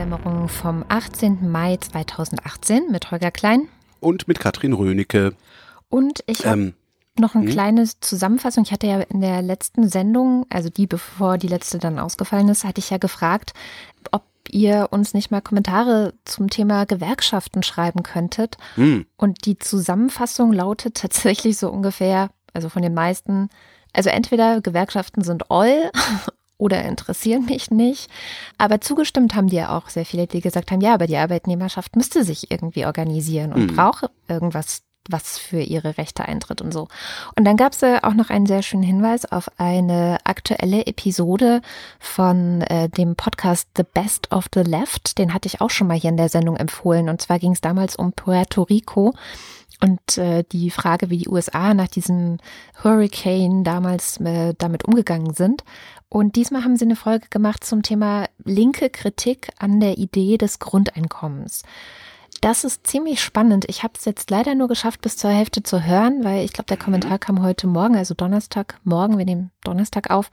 Wochendämmerung vom 18. Mai 2018 mit Holger Klein. Und mit Katrin Rönecke. Und ich habe ähm, noch eine hm? kleine Zusammenfassung. Ich hatte ja in der letzten Sendung, also die bevor die letzte dann ausgefallen ist, hatte ich ja gefragt, ob ihr uns nicht mal Kommentare zum Thema Gewerkschaften schreiben könntet. Hm. Und die Zusammenfassung lautet tatsächlich so ungefähr, also von den meisten, also entweder Gewerkschaften sind all oder interessieren mich nicht. Aber zugestimmt haben dir auch sehr viele, die gesagt haben, ja, aber die Arbeitnehmerschaft müsste sich irgendwie organisieren und mhm. brauche irgendwas was für ihre Rechte eintritt und so. Und dann gab es äh, auch noch einen sehr schönen Hinweis auf eine aktuelle Episode von äh, dem Podcast The Best of the Left. Den hatte ich auch schon mal hier in der Sendung empfohlen. Und zwar ging es damals um Puerto Rico. Und äh, die Frage, wie die USA nach diesem Hurricane damals äh, damit umgegangen sind. Und diesmal haben sie eine Folge gemacht zum Thema linke Kritik an der Idee des Grundeinkommens. Das ist ziemlich spannend. Ich habe es jetzt leider nur geschafft, bis zur Hälfte zu hören, weil ich glaube, der Kommentar mhm. kam heute Morgen, also Donnerstag, morgen, wir nehmen Donnerstag auf.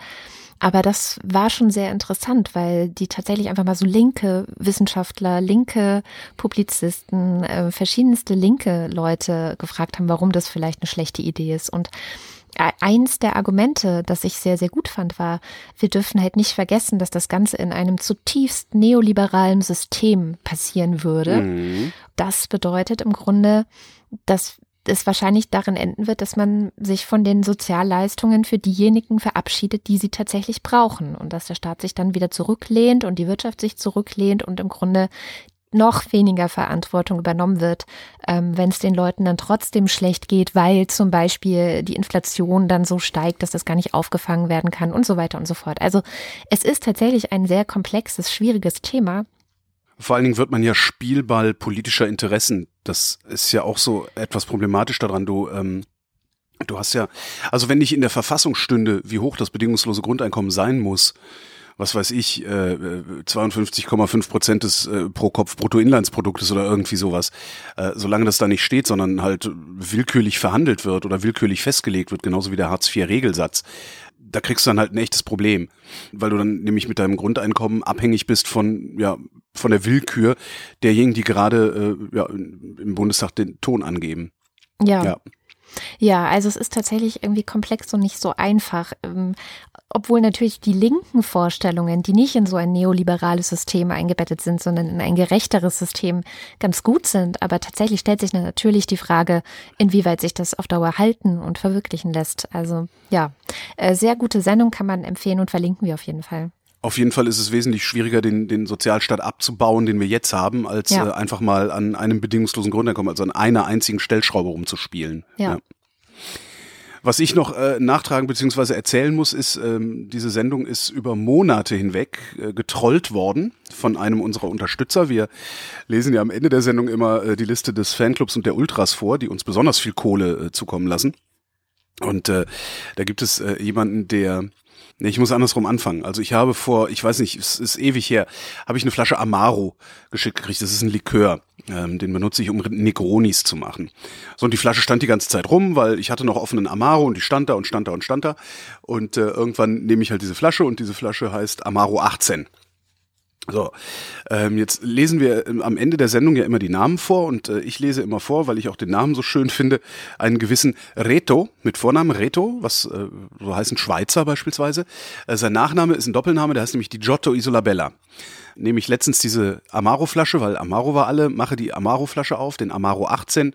Aber das war schon sehr interessant, weil die tatsächlich einfach mal so linke Wissenschaftler, linke Publizisten, äh, verschiedenste linke Leute gefragt haben, warum das vielleicht eine schlechte Idee ist. Und eins der Argumente, das ich sehr, sehr gut fand, war, wir dürfen halt nicht vergessen, dass das Ganze in einem zutiefst neoliberalen System passieren würde. Mhm. Das bedeutet im Grunde, dass es wahrscheinlich darin enden wird, dass man sich von den Sozialleistungen für diejenigen verabschiedet, die sie tatsächlich brauchen und dass der Staat sich dann wieder zurücklehnt und die Wirtschaft sich zurücklehnt und im Grunde noch weniger Verantwortung übernommen wird, ähm, wenn es den Leuten dann trotzdem schlecht geht, weil zum Beispiel die Inflation dann so steigt, dass das gar nicht aufgefangen werden kann und so weiter und so fort. Also es ist tatsächlich ein sehr komplexes, schwieriges Thema. Vor allen Dingen wird man ja Spielball politischer Interessen. Das ist ja auch so etwas problematisch daran. Du ähm Du hast ja, also wenn nicht in der Verfassung stünde, wie hoch das bedingungslose Grundeinkommen sein muss, was weiß ich, äh, 52,5 Prozent des äh, pro Kopf Bruttoinlandsproduktes oder irgendwie sowas. Äh, solange das da nicht steht, sondern halt willkürlich verhandelt wird oder willkürlich festgelegt wird, genauso wie der Hartz-IV-Regelsatz, da kriegst du dann halt ein echtes Problem, weil du dann nämlich mit deinem Grundeinkommen abhängig bist von, ja, von der Willkür derjenigen, die gerade äh, ja, im Bundestag den Ton angeben. Ja. ja. Ja, also es ist tatsächlich irgendwie komplex und nicht so einfach. Obwohl natürlich die linken Vorstellungen, die nicht in so ein neoliberales System eingebettet sind, sondern in ein gerechteres System, ganz gut sind. Aber tatsächlich stellt sich natürlich die Frage, inwieweit sich das auf Dauer halten und verwirklichen lässt. Also ja, äh, sehr gute Sendung kann man empfehlen und verlinken wir auf jeden Fall. Auf jeden Fall ist es wesentlich schwieriger, den, den Sozialstaat abzubauen, den wir jetzt haben, als ja. äh, einfach mal an einem bedingungslosen Grundeinkommen, also an einer einzigen Stellschraube rumzuspielen. ja. ja. Was ich noch äh, nachtragen bzw. erzählen muss, ist, ähm, diese Sendung ist über Monate hinweg äh, getrollt worden von einem unserer Unterstützer. Wir lesen ja am Ende der Sendung immer äh, die Liste des Fanclubs und der Ultras vor, die uns besonders viel Kohle äh, zukommen lassen. Und äh, da gibt es äh, jemanden, der Nee, ich muss andersrum anfangen. Also ich habe vor, ich weiß nicht, es ist ewig her, habe ich eine Flasche Amaro geschickt gekriegt. Das ist ein Likör. Ähm, den benutze ich, um Negronis zu machen. So, und die Flasche stand die ganze Zeit rum, weil ich hatte noch offenen Amaro und die stand da und stand da und stand da. Und äh, irgendwann nehme ich halt diese Flasche und diese Flasche heißt Amaro 18. So, ähm, jetzt lesen wir ähm, am Ende der Sendung ja immer die Namen vor und äh, ich lese immer vor, weil ich auch den Namen so schön finde, einen gewissen Reto mit Vornamen Reto, was äh, so heißt ein Schweizer beispielsweise. Äh, sein Nachname ist ein Doppelname, der heißt nämlich Di Giotto Isolabella. Nehme ich letztens diese Amaro-Flasche, weil Amaro war alle, mache die Amaro-Flasche auf, den Amaro 18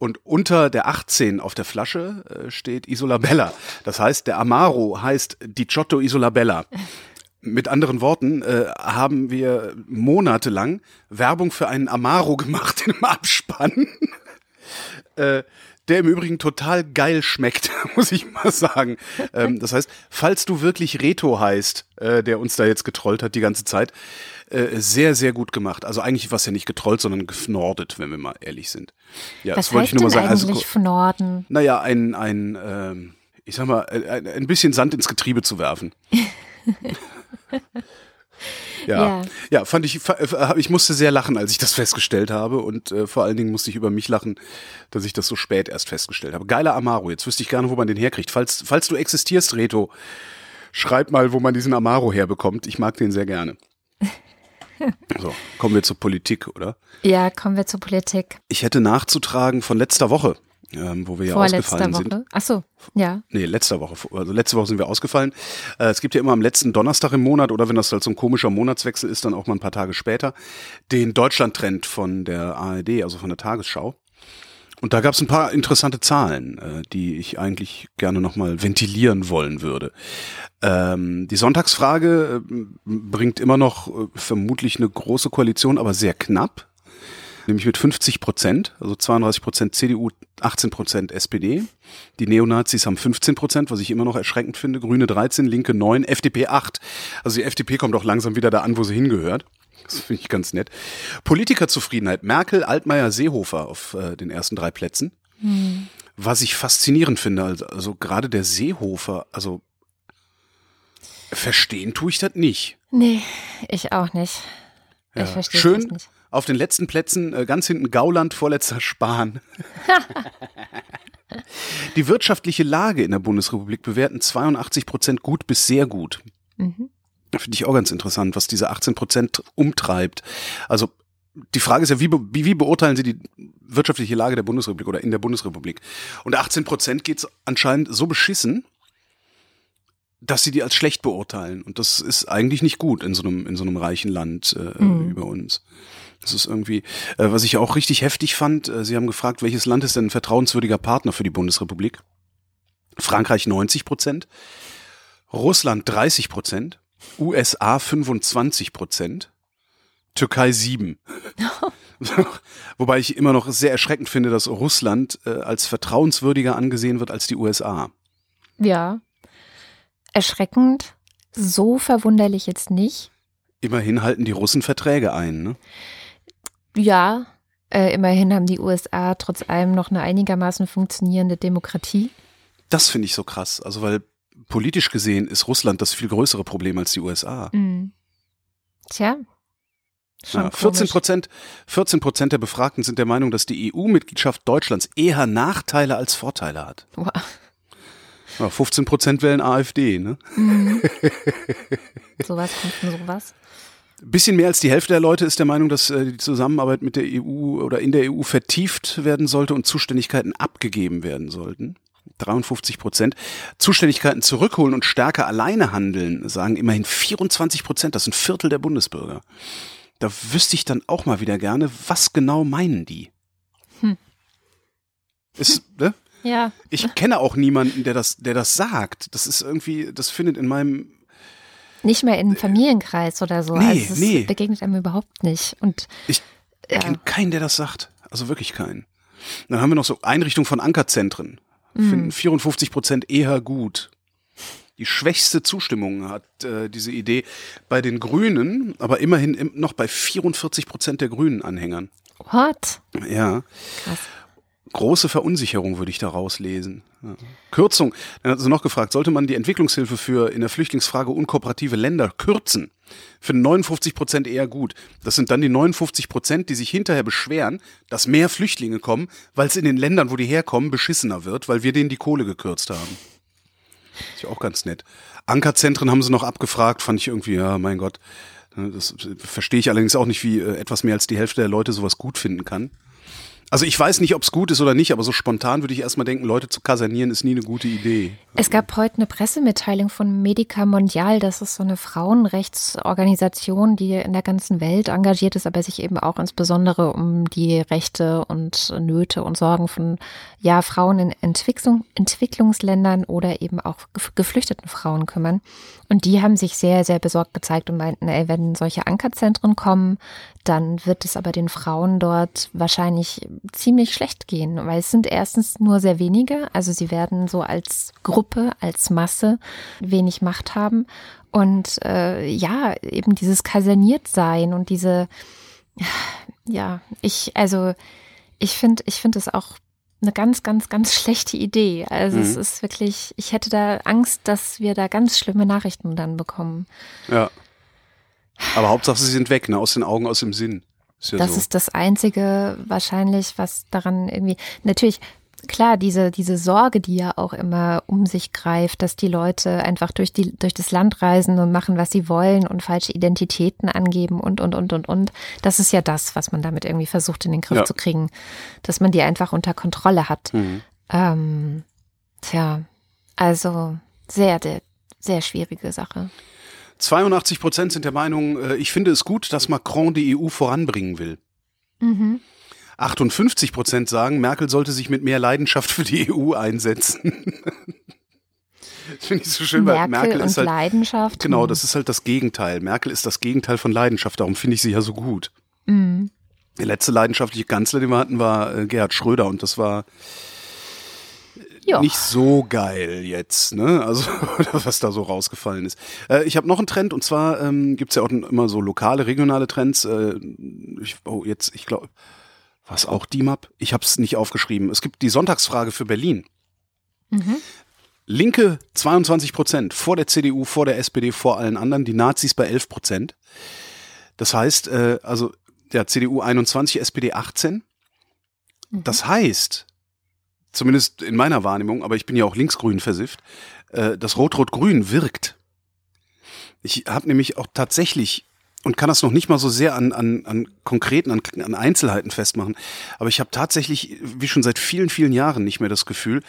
und unter der 18 auf der Flasche äh, steht Isolabella. Das heißt, der Amaro heißt Di Giotto Isolabella. Mit anderen Worten äh, haben wir monatelang Werbung für einen Amaro gemacht in einem Abspann, äh, der im Übrigen total geil schmeckt, muss ich mal sagen. Ähm, das heißt, falls du wirklich Reto heißt, äh, der uns da jetzt getrollt hat die ganze Zeit, äh, sehr, sehr gut gemacht. Also eigentlich war es ja nicht getrollt, sondern gefnordet, wenn wir mal ehrlich sind. Ja, Was das wollte ich nur mal sagen. Also, Fnorden? Naja, ein, ein ähm, ich sag mal, ein, ein bisschen Sand ins Getriebe zu werfen. Ja. ja, ja, fand ich, äh, ich musste sehr lachen, als ich das festgestellt habe und äh, vor allen Dingen musste ich über mich lachen, dass ich das so spät erst festgestellt habe. Geiler Amaro, jetzt wüsste ich gerne, wo man den herkriegt. Falls, falls du existierst, Reto, schreib mal, wo man diesen Amaro herbekommt. Ich mag den sehr gerne. so, kommen wir zur Politik, oder? Ja, kommen wir zur Politik. Ich hätte nachzutragen von letzter Woche ähm, wo wir ja ausgefallen Woche. sind. Ach so, ja. Nee, letzter Woche. Also letzte Woche sind wir ausgefallen. Äh, es gibt ja immer am letzten Donnerstag im Monat oder wenn das halt so ein komischer Monatswechsel ist, dann auch mal ein paar Tage später, den Deutschland-Trend von der ARD, also von der Tagesschau. Und da gab es ein paar interessante Zahlen, äh, die ich eigentlich gerne nochmal ventilieren wollen würde. Ähm, die Sonntagsfrage äh, bringt immer noch äh, vermutlich eine große Koalition, aber sehr knapp nämlich mit 50 Prozent, also 32 Prozent CDU, 18 Prozent SPD. Die Neonazis haben 15 Prozent, was ich immer noch erschreckend finde. Grüne 13, Linke 9, FDP 8. Also die FDP kommt auch langsam wieder da an, wo sie hingehört. Das finde ich ganz nett. Politikerzufriedenheit. Merkel, Altmaier, Seehofer auf äh, den ersten drei Plätzen. Hm. Was ich faszinierend finde, also, also gerade der Seehofer, also verstehen tue ich das nicht. Nee, ich auch nicht. Ja. Ich verstehe Schön, das nicht. Auf den letzten Plätzen äh, ganz hinten Gauland, vorletzter Spahn. Die wirtschaftliche Lage in der Bundesrepublik bewerten 82 Prozent gut bis sehr gut. Mhm. Finde ich auch ganz interessant, was diese 18 Prozent umtreibt. Also die Frage ist ja, wie, wie, wie beurteilen Sie die wirtschaftliche Lage der Bundesrepublik oder in der Bundesrepublik? Und 18 Prozent geht es anscheinend so beschissen, dass sie die als schlecht beurteilen. Und das ist eigentlich nicht gut in so einem, in so einem reichen Land äh, mhm. über uns. Das ist irgendwie, äh, was ich auch richtig heftig fand, äh, Sie haben gefragt, welches Land ist denn ein vertrauenswürdiger Partner für die Bundesrepublik? Frankreich 90 Prozent, Russland 30 Prozent, USA 25 Prozent, Türkei 7. Wobei ich immer noch sehr erschreckend finde, dass Russland äh, als vertrauenswürdiger angesehen wird als die USA. Ja, erschreckend, so verwunderlich jetzt nicht. Immerhin halten die Russen Verträge ein, ne? Ja, äh, immerhin haben die USA trotz allem noch eine einigermaßen funktionierende Demokratie. Das finde ich so krass. Also, weil politisch gesehen ist Russland das viel größere Problem als die USA. Mhm. Tja. Ja, 14 Prozent, 14 Prozent der Befragten sind der Meinung, dass die EU-Mitgliedschaft Deutschlands eher Nachteile als Vorteile hat. Wow. Ja, 15 Prozent wählen AfD, ne? Mhm. sowas kommt von sowas. Bisschen mehr als die Hälfte der Leute ist der Meinung, dass äh, die Zusammenarbeit mit der EU oder in der EU vertieft werden sollte und Zuständigkeiten abgegeben werden sollten. 53 Prozent. Zuständigkeiten zurückholen und stärker alleine handeln, sagen immerhin 24 Prozent. Das sind Viertel der Bundesbürger. Da wüsste ich dann auch mal wieder gerne, was genau meinen die? Hm. Ist, ne? Ja. Ich kenne auch niemanden, der das, der das sagt. Das ist irgendwie, das findet in meinem nicht mehr in Familienkreis oder so. Nee, also nee. begegnet einem überhaupt nicht. Und ich ja. kenne keinen, der das sagt. Also wirklich keinen. Dann haben wir noch so Einrichtung von Ankerzentren. Mhm. Finden 54 Prozent eher gut. Die schwächste Zustimmung hat äh, diese Idee bei den Grünen, aber immerhin im, noch bei 44 Prozent der Grünen-Anhängern. What? Ja. Krass große Verunsicherung würde ich da rauslesen. Ja. Kürzung, dann hat sie noch gefragt, sollte man die Entwicklungshilfe für in der Flüchtlingsfrage unkooperative Länder kürzen? Für 59 Prozent eher gut. Das sind dann die 59 Prozent, die sich hinterher beschweren, dass mehr Flüchtlinge kommen, weil es in den Ländern, wo die herkommen, beschissener wird, weil wir denen die Kohle gekürzt haben. Ist ja auch ganz nett. Ankerzentren haben sie noch abgefragt, fand ich irgendwie, ja, mein Gott. Das verstehe ich allerdings auch nicht, wie äh, etwas mehr als die Hälfte der Leute sowas gut finden kann. Also ich weiß nicht, ob es gut ist oder nicht, aber so spontan würde ich erstmal denken, Leute zu kasernieren ist nie eine gute Idee. Es gab heute eine Pressemitteilung von Medica Mondial, das ist so eine Frauenrechtsorganisation, die in der ganzen Welt engagiert ist, aber sich eben auch insbesondere um die Rechte und Nöte und Sorgen von ja, Frauen in Entwicklung, Entwicklungsländern oder eben auch geflüchteten Frauen kümmern. Und die haben sich sehr, sehr besorgt gezeigt und meinten, ey, wenn solche Ankerzentren kommen, dann wird es aber den Frauen dort wahrscheinlich ziemlich schlecht gehen, weil es sind erstens nur sehr wenige, also sie werden so als Gruppe, als Masse wenig Macht haben. Und äh, ja, eben dieses kaserniert sein und diese, ja, ich, also ich finde, ich finde es auch eine ganz, ganz, ganz schlechte Idee. Also mhm. es ist wirklich, ich hätte da Angst, dass wir da ganz schlimme Nachrichten dann bekommen. Ja. Aber Hauptsache, sie sind weg, ne? Aus den Augen, aus dem Sinn. Ist ja das so. ist das Einzige wahrscheinlich, was daran irgendwie. Natürlich, klar, diese, diese Sorge, die ja auch immer um sich greift, dass die Leute einfach durch, die, durch das Land reisen und machen, was sie wollen und falsche Identitäten angeben und, und, und, und, und. Das ist ja das, was man damit irgendwie versucht in den Griff ja. zu kriegen, dass man die einfach unter Kontrolle hat. Mhm. Ähm, tja, also sehr, sehr, schwierige Sache. 82 Prozent sind der Meinung, äh, ich finde es gut, dass Macron die EU voranbringen will. Mhm. 58 Prozent sagen, Merkel sollte sich mit mehr Leidenschaft für die EU einsetzen. das finde ich so schön, Merkel weil Merkel ist halt. Leidenschaft. Genau, hm. das ist halt das Gegenteil. Merkel ist das Gegenteil von Leidenschaft, darum finde ich sie ja so gut. Mhm. Der letzte leidenschaftliche Kanzler, den wir hatten, war äh, Gerhard Schröder und das war jo. nicht so geil jetzt, ne? Also was da so rausgefallen ist. Äh, ich habe noch einen Trend und zwar ähm, gibt ja auch immer so lokale, regionale Trends. Äh, ich, oh, jetzt, ich glaube, was auch DIMAP? Ich habe es nicht aufgeschrieben. Es gibt die Sonntagsfrage für Berlin. Mhm. Linke 22 Prozent, vor der CDU, vor der SPD, vor allen anderen, die Nazis bei 11 Prozent. Das heißt, äh, also der CDU 21, SPD 18. Mhm. Das heißt, zumindest in meiner Wahrnehmung, aber ich bin ja auch linksgrün versifft, äh, das Rot-Rot-Grün wirkt. Ich habe nämlich auch tatsächlich und kann das noch nicht mal so sehr an, an, an konkreten, an, an Einzelheiten festmachen, aber ich habe tatsächlich, wie schon seit vielen, vielen Jahren nicht mehr das Gefühl,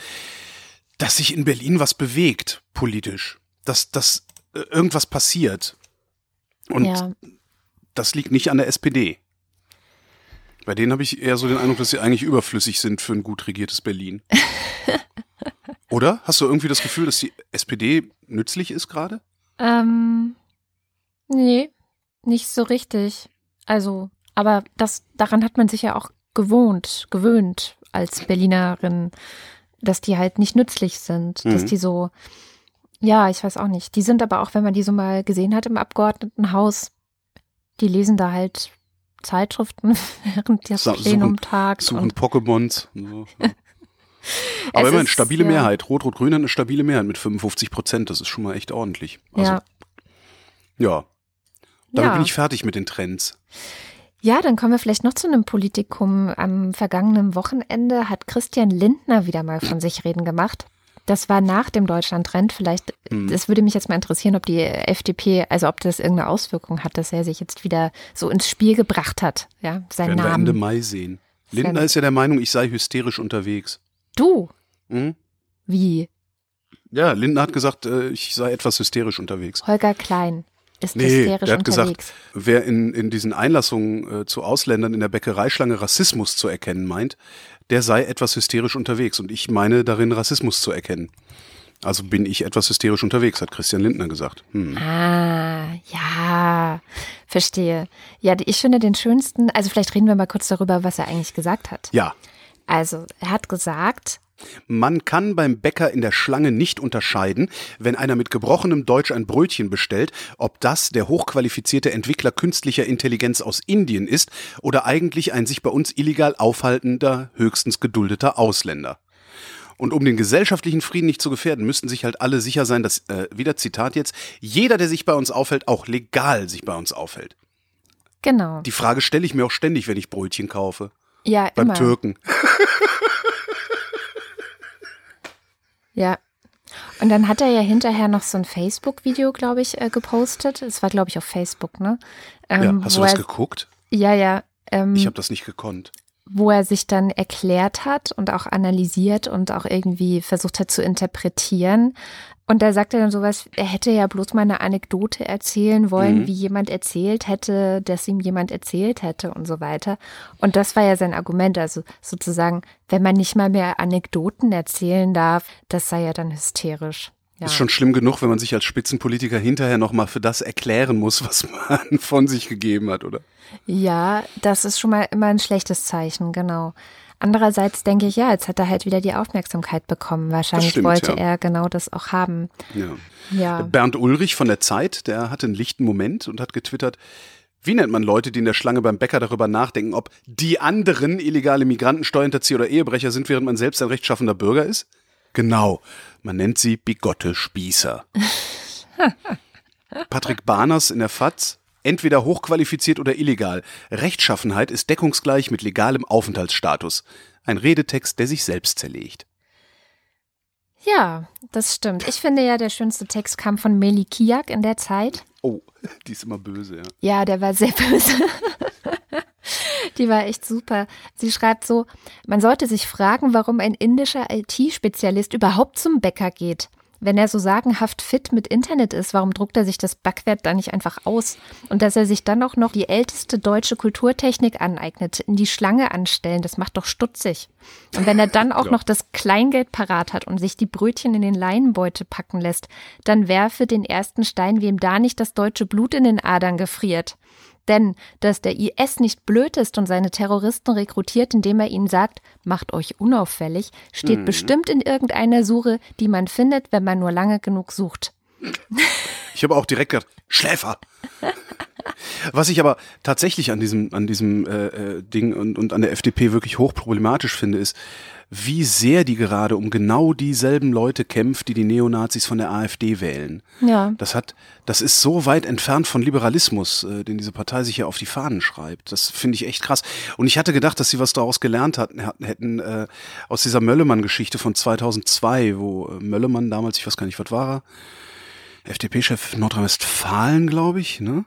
dass sich in Berlin was bewegt, politisch. Dass, dass äh, irgendwas passiert. Und ja. das liegt nicht an der SPD. Bei denen habe ich eher so den Eindruck, dass sie eigentlich überflüssig sind für ein gut regiertes Berlin. Oder? Hast du irgendwie das Gefühl, dass die SPD nützlich ist gerade? Ähm, nee, nicht so richtig. Also, aber das, daran hat man sich ja auch gewohnt, gewöhnt als Berlinerin, dass die halt nicht nützlich sind, mhm. dass die so, ja, ich weiß auch nicht. Die sind aber auch, wenn man die so mal gesehen hat im Abgeordnetenhaus, die lesen da halt Zeitschriften während des so, Plenumtags. Suchen, suchen Pokémons. So. Aber immerhin, stabile ja. Mehrheit. Rot-Rot-Grün hat eine stabile Mehrheit mit 55 Prozent. Das ist schon mal echt ordentlich. Also, ja. Ja. Damit ja. bin ich fertig mit den Trends. Ja, dann kommen wir vielleicht noch zu einem Politikum. Am vergangenen Wochenende hat Christian Lindner wieder mal von sich reden gemacht. Das war nach dem Deutschland-Trend. Vielleicht, mhm. das würde mich jetzt mal interessieren, ob die FDP, also ob das irgendeine Auswirkung hat, dass er sich jetzt wieder so ins Spiel gebracht hat. Ja, sein Werden Namen. Wir Ende Mai sehen. Lindner ist ja der Meinung, ich sei hysterisch unterwegs. Du? Mhm. Wie? Ja, Lindner hat gesagt, äh, ich sei etwas hysterisch unterwegs. Holger Klein ist nee, hysterisch der hat unterwegs. gesagt, wer in, in diesen Einlassungen äh, zu Ausländern in der Bäckereischlange Rassismus zu erkennen meint, der sei etwas hysterisch unterwegs. Und ich meine darin Rassismus zu erkennen. Also bin ich etwas hysterisch unterwegs, hat Christian Lindner gesagt. Hm. Ah, ja, verstehe. Ja, ich finde den schönsten, also vielleicht reden wir mal kurz darüber, was er eigentlich gesagt hat. Ja. Also, er hat gesagt, man kann beim Bäcker in der Schlange nicht unterscheiden, wenn einer mit gebrochenem Deutsch ein Brötchen bestellt, ob das der hochqualifizierte Entwickler künstlicher Intelligenz aus Indien ist oder eigentlich ein sich bei uns illegal aufhaltender, höchstens geduldeter Ausländer. Und um den gesellschaftlichen Frieden nicht zu gefährden, müssten sich halt alle sicher sein, dass, äh, wieder Zitat jetzt, jeder, der sich bei uns aufhält, auch legal sich bei uns aufhält. Genau. Die Frage stelle ich mir auch ständig, wenn ich Brötchen kaufe. Ja, Beim immer. Türken. Ja. Und dann hat er ja hinterher noch so ein Facebook-Video, glaube ich, äh, gepostet. Es war, glaube ich, auf Facebook, ne? Ähm, ja, hast du das er, geguckt? Ja, ja. Ähm, ich habe das nicht gekonnt. Wo er sich dann erklärt hat und auch analysiert und auch irgendwie versucht hat zu interpretieren. Und da sagt er dann sowas, er hätte ja bloß mal eine Anekdote erzählen wollen, mhm. wie jemand erzählt hätte, dass ihm jemand erzählt hätte und so weiter. Und das war ja sein Argument, also sozusagen, wenn man nicht mal mehr Anekdoten erzählen darf, das sei ja dann hysterisch. Ja. Ist schon schlimm genug, wenn man sich als Spitzenpolitiker hinterher nochmal für das erklären muss, was man von sich gegeben hat, oder? Ja, das ist schon mal immer ein schlechtes Zeichen, genau. Andererseits denke ich, ja, jetzt hat er halt wieder die Aufmerksamkeit bekommen. Wahrscheinlich stimmt, wollte ja. er genau das auch haben. Ja. ja. Bernd Ulrich von der Zeit, der hatte einen lichten Moment und hat getwittert, wie nennt man Leute, die in der Schlange beim Bäcker darüber nachdenken, ob die anderen illegale Migranten, Steuerhinterzieher oder Ehebrecher sind, während man selbst ein rechtschaffender Bürger ist? Genau, man nennt sie bigotte Spießer. Patrick Barners in der FAZ Entweder hochqualifiziert oder illegal. Rechtschaffenheit ist deckungsgleich mit legalem Aufenthaltsstatus. Ein Redetext, der sich selbst zerlegt. Ja, das stimmt. Ich finde ja, der schönste Text kam von Meli Kiak in der Zeit. Oh, die ist immer böse, ja. Ja, der war sehr böse. die war echt super. Sie schreibt so, man sollte sich fragen, warum ein indischer IT-Spezialist überhaupt zum Bäcker geht. Wenn er so sagenhaft fit mit Internet ist, warum druckt er sich das Backwerk da nicht einfach aus? Und dass er sich dann auch noch die älteste deutsche Kulturtechnik aneignet, in die Schlange anstellen, das macht doch stutzig. Und wenn er dann auch ja. noch das Kleingeld parat hat und sich die Brötchen in den Leinenbeutel packen lässt, dann werfe den ersten Stein, wem da nicht das deutsche Blut in den Adern gefriert. Denn dass der IS nicht blöd ist und seine Terroristen rekrutiert, indem er ihnen sagt, macht euch unauffällig, steht hm. bestimmt in irgendeiner Suche, die man findet, wenn man nur lange genug sucht. Ich habe auch direkt gedacht, Schläfer. Was ich aber tatsächlich an diesem, an diesem äh, äh Ding und, und an der FDP wirklich hochproblematisch finde, ist, wie sehr die gerade um genau dieselben Leute kämpft, die die Neonazis von der AfD wählen. Ja. Das hat, das ist so weit entfernt von Liberalismus, äh, den diese Partei sich ja auf die Fahnen schreibt. Das finde ich echt krass. Und ich hatte gedacht, dass sie was daraus gelernt hatten, hätten äh, aus dieser Möllemann-Geschichte von 2002, wo äh, Möllemann damals, ich weiß gar nicht, was war er? FDP-Chef Nordrhein-Westfalen, glaube ich, ne?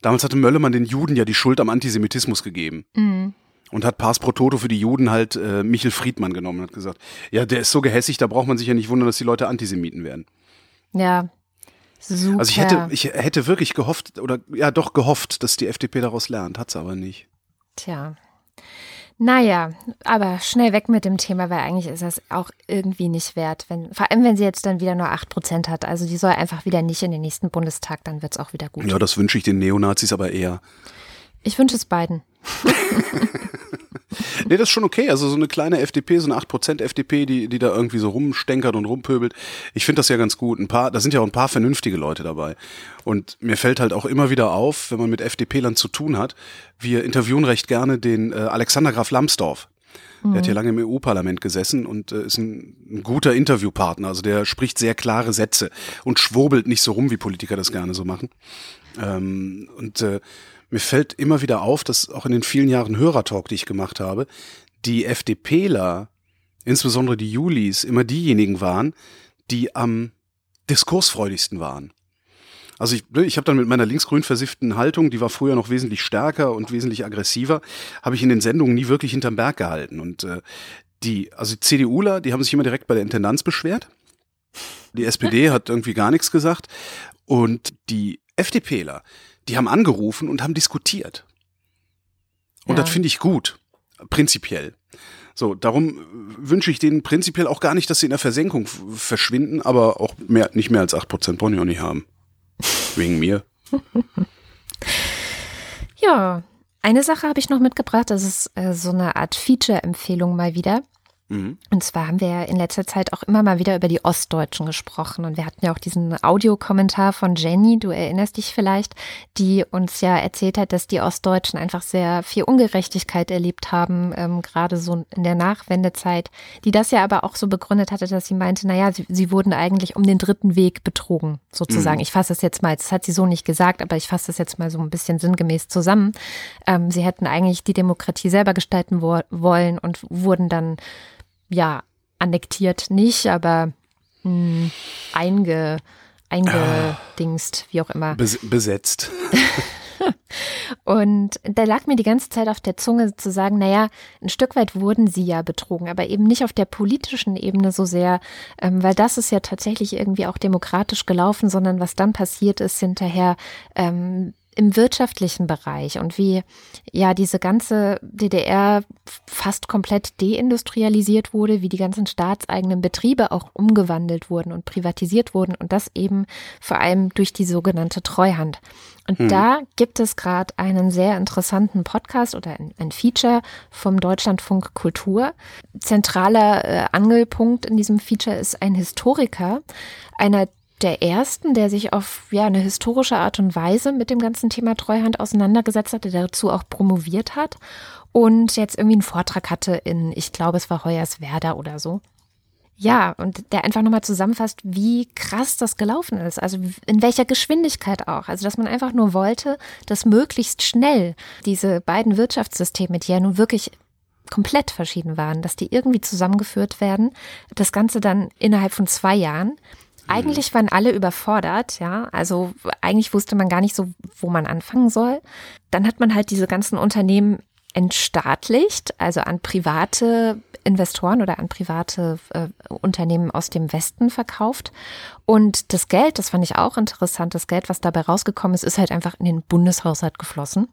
Damals hatte Möllemann den Juden ja die Schuld am Antisemitismus gegeben. Mhm und hat Pass pro Toto für die Juden halt äh, Michel Friedmann genommen und hat gesagt, ja, der ist so gehässig, da braucht man sich ja nicht wundern, dass die Leute Antisemiten werden. Ja. Super. Also ich hätte, ich hätte wirklich gehofft, oder ja doch gehofft, dass die FDP daraus lernt, hat sie aber nicht. Tja. Naja, aber schnell weg mit dem Thema, weil eigentlich ist das auch irgendwie nicht wert. Wenn, vor allem, wenn sie jetzt dann wieder nur 8% hat. Also die soll einfach wieder nicht in den nächsten Bundestag, dann wird es auch wieder gut. Ja, das wünsche ich den Neonazis aber eher. Ich wünsche es beiden. nee, das ist schon okay. Also so eine kleine FDP, so eine 8% FDP, die, die da irgendwie so rumstenkert und rumpöbelt. Ich finde das ja ganz gut. Ein paar, da sind ja auch ein paar vernünftige Leute dabei. Und mir fällt halt auch immer wieder auf, wenn man mit FDP-Land zu tun hat, wir interviewen recht gerne den äh, Alexander Graf Lambsdorff. Der hat ja mhm. lange im EU-Parlament gesessen und äh, ist ein, ein, guter Interviewpartner. Also der spricht sehr klare Sätze und schwurbelt nicht so rum, wie Politiker das gerne so machen. Ähm, und äh, mir fällt immer wieder auf, dass auch in den vielen Jahren Hörertalk, die ich gemacht habe, die FDPler, insbesondere die Julis, immer diejenigen waren, die am diskursfreudigsten waren. Also ich, ich habe dann mit meiner linksgrün versifften Haltung, die war früher noch wesentlich stärker und wesentlich aggressiver, habe ich in den Sendungen nie wirklich hinterm Berg gehalten. Und äh, die, also die CDUler, die haben sich immer direkt bei der Intendanz beschwert. Die SPD hat irgendwie gar nichts gesagt. Und die FDPler, die haben angerufen und haben diskutiert. Und ja. das finde ich gut, prinzipiell. So, darum wünsche ich denen prinzipiell auch gar nicht, dass sie in der Versenkung verschwinden, aber auch mehr, nicht mehr als 8% wollen ja nicht haben. Wegen mir. ja, eine Sache habe ich noch mitgebracht, das ist äh, so eine Art Feature-Empfehlung mal wieder. Mhm. Und zwar haben wir ja in letzter Zeit auch immer mal wieder über die Ostdeutschen gesprochen. Und wir hatten ja auch diesen Audiokommentar von Jenny, du erinnerst dich vielleicht, die uns ja erzählt hat, dass die Ostdeutschen einfach sehr viel Ungerechtigkeit erlebt haben, ähm, gerade so in der Nachwendezeit, die das ja aber auch so begründet hatte, dass sie meinte, naja, sie, sie wurden eigentlich um den dritten Weg betrogen, sozusagen. Mhm. Ich fasse das jetzt mal, das hat sie so nicht gesagt, aber ich fasse das jetzt mal so ein bisschen sinngemäß zusammen. Ähm, sie hätten eigentlich die Demokratie selber gestalten wo wollen und wurden dann ja, annektiert nicht, aber mh, hm, einge, eingedingst, wie auch immer. besetzt. Und da lag mir die ganze Zeit auf der Zunge zu sagen, naja, ein Stück weit wurden sie ja betrogen, aber eben nicht auf der politischen Ebene so sehr, ähm, weil das ist ja tatsächlich irgendwie auch demokratisch gelaufen, sondern was dann passiert ist hinterher, ähm, im wirtschaftlichen Bereich und wie ja diese ganze DDR fast komplett deindustrialisiert wurde, wie die ganzen staatseigenen Betriebe auch umgewandelt wurden und privatisiert wurden und das eben vor allem durch die sogenannte Treuhand. Und hm. da gibt es gerade einen sehr interessanten Podcast oder ein, ein, Feature vom Deutschlandfunk Kultur. Zentraler äh, Angelpunkt in diesem Feature ist ein Historiker, einer der ersten, der sich auf ja, eine historische Art und Weise mit dem ganzen Thema Treuhand auseinandergesetzt hat, der dazu auch promoviert hat und jetzt irgendwie einen Vortrag hatte in, ich glaube, es war Hoyerswerda oder so. Ja, und der einfach nochmal zusammenfasst, wie krass das gelaufen ist. Also in welcher Geschwindigkeit auch. Also, dass man einfach nur wollte, dass möglichst schnell diese beiden Wirtschaftssysteme, die ja nun wirklich komplett verschieden waren, dass die irgendwie zusammengeführt werden. Das Ganze dann innerhalb von zwei Jahren. Eigentlich waren alle überfordert, ja. Also eigentlich wusste man gar nicht so, wo man anfangen soll. Dann hat man halt diese ganzen Unternehmen entstaatlicht, also an private Investoren oder an private äh, Unternehmen aus dem Westen verkauft. Und das Geld, das fand ich auch interessant, das Geld, was dabei rausgekommen ist, ist halt einfach in den Bundeshaushalt geflossen.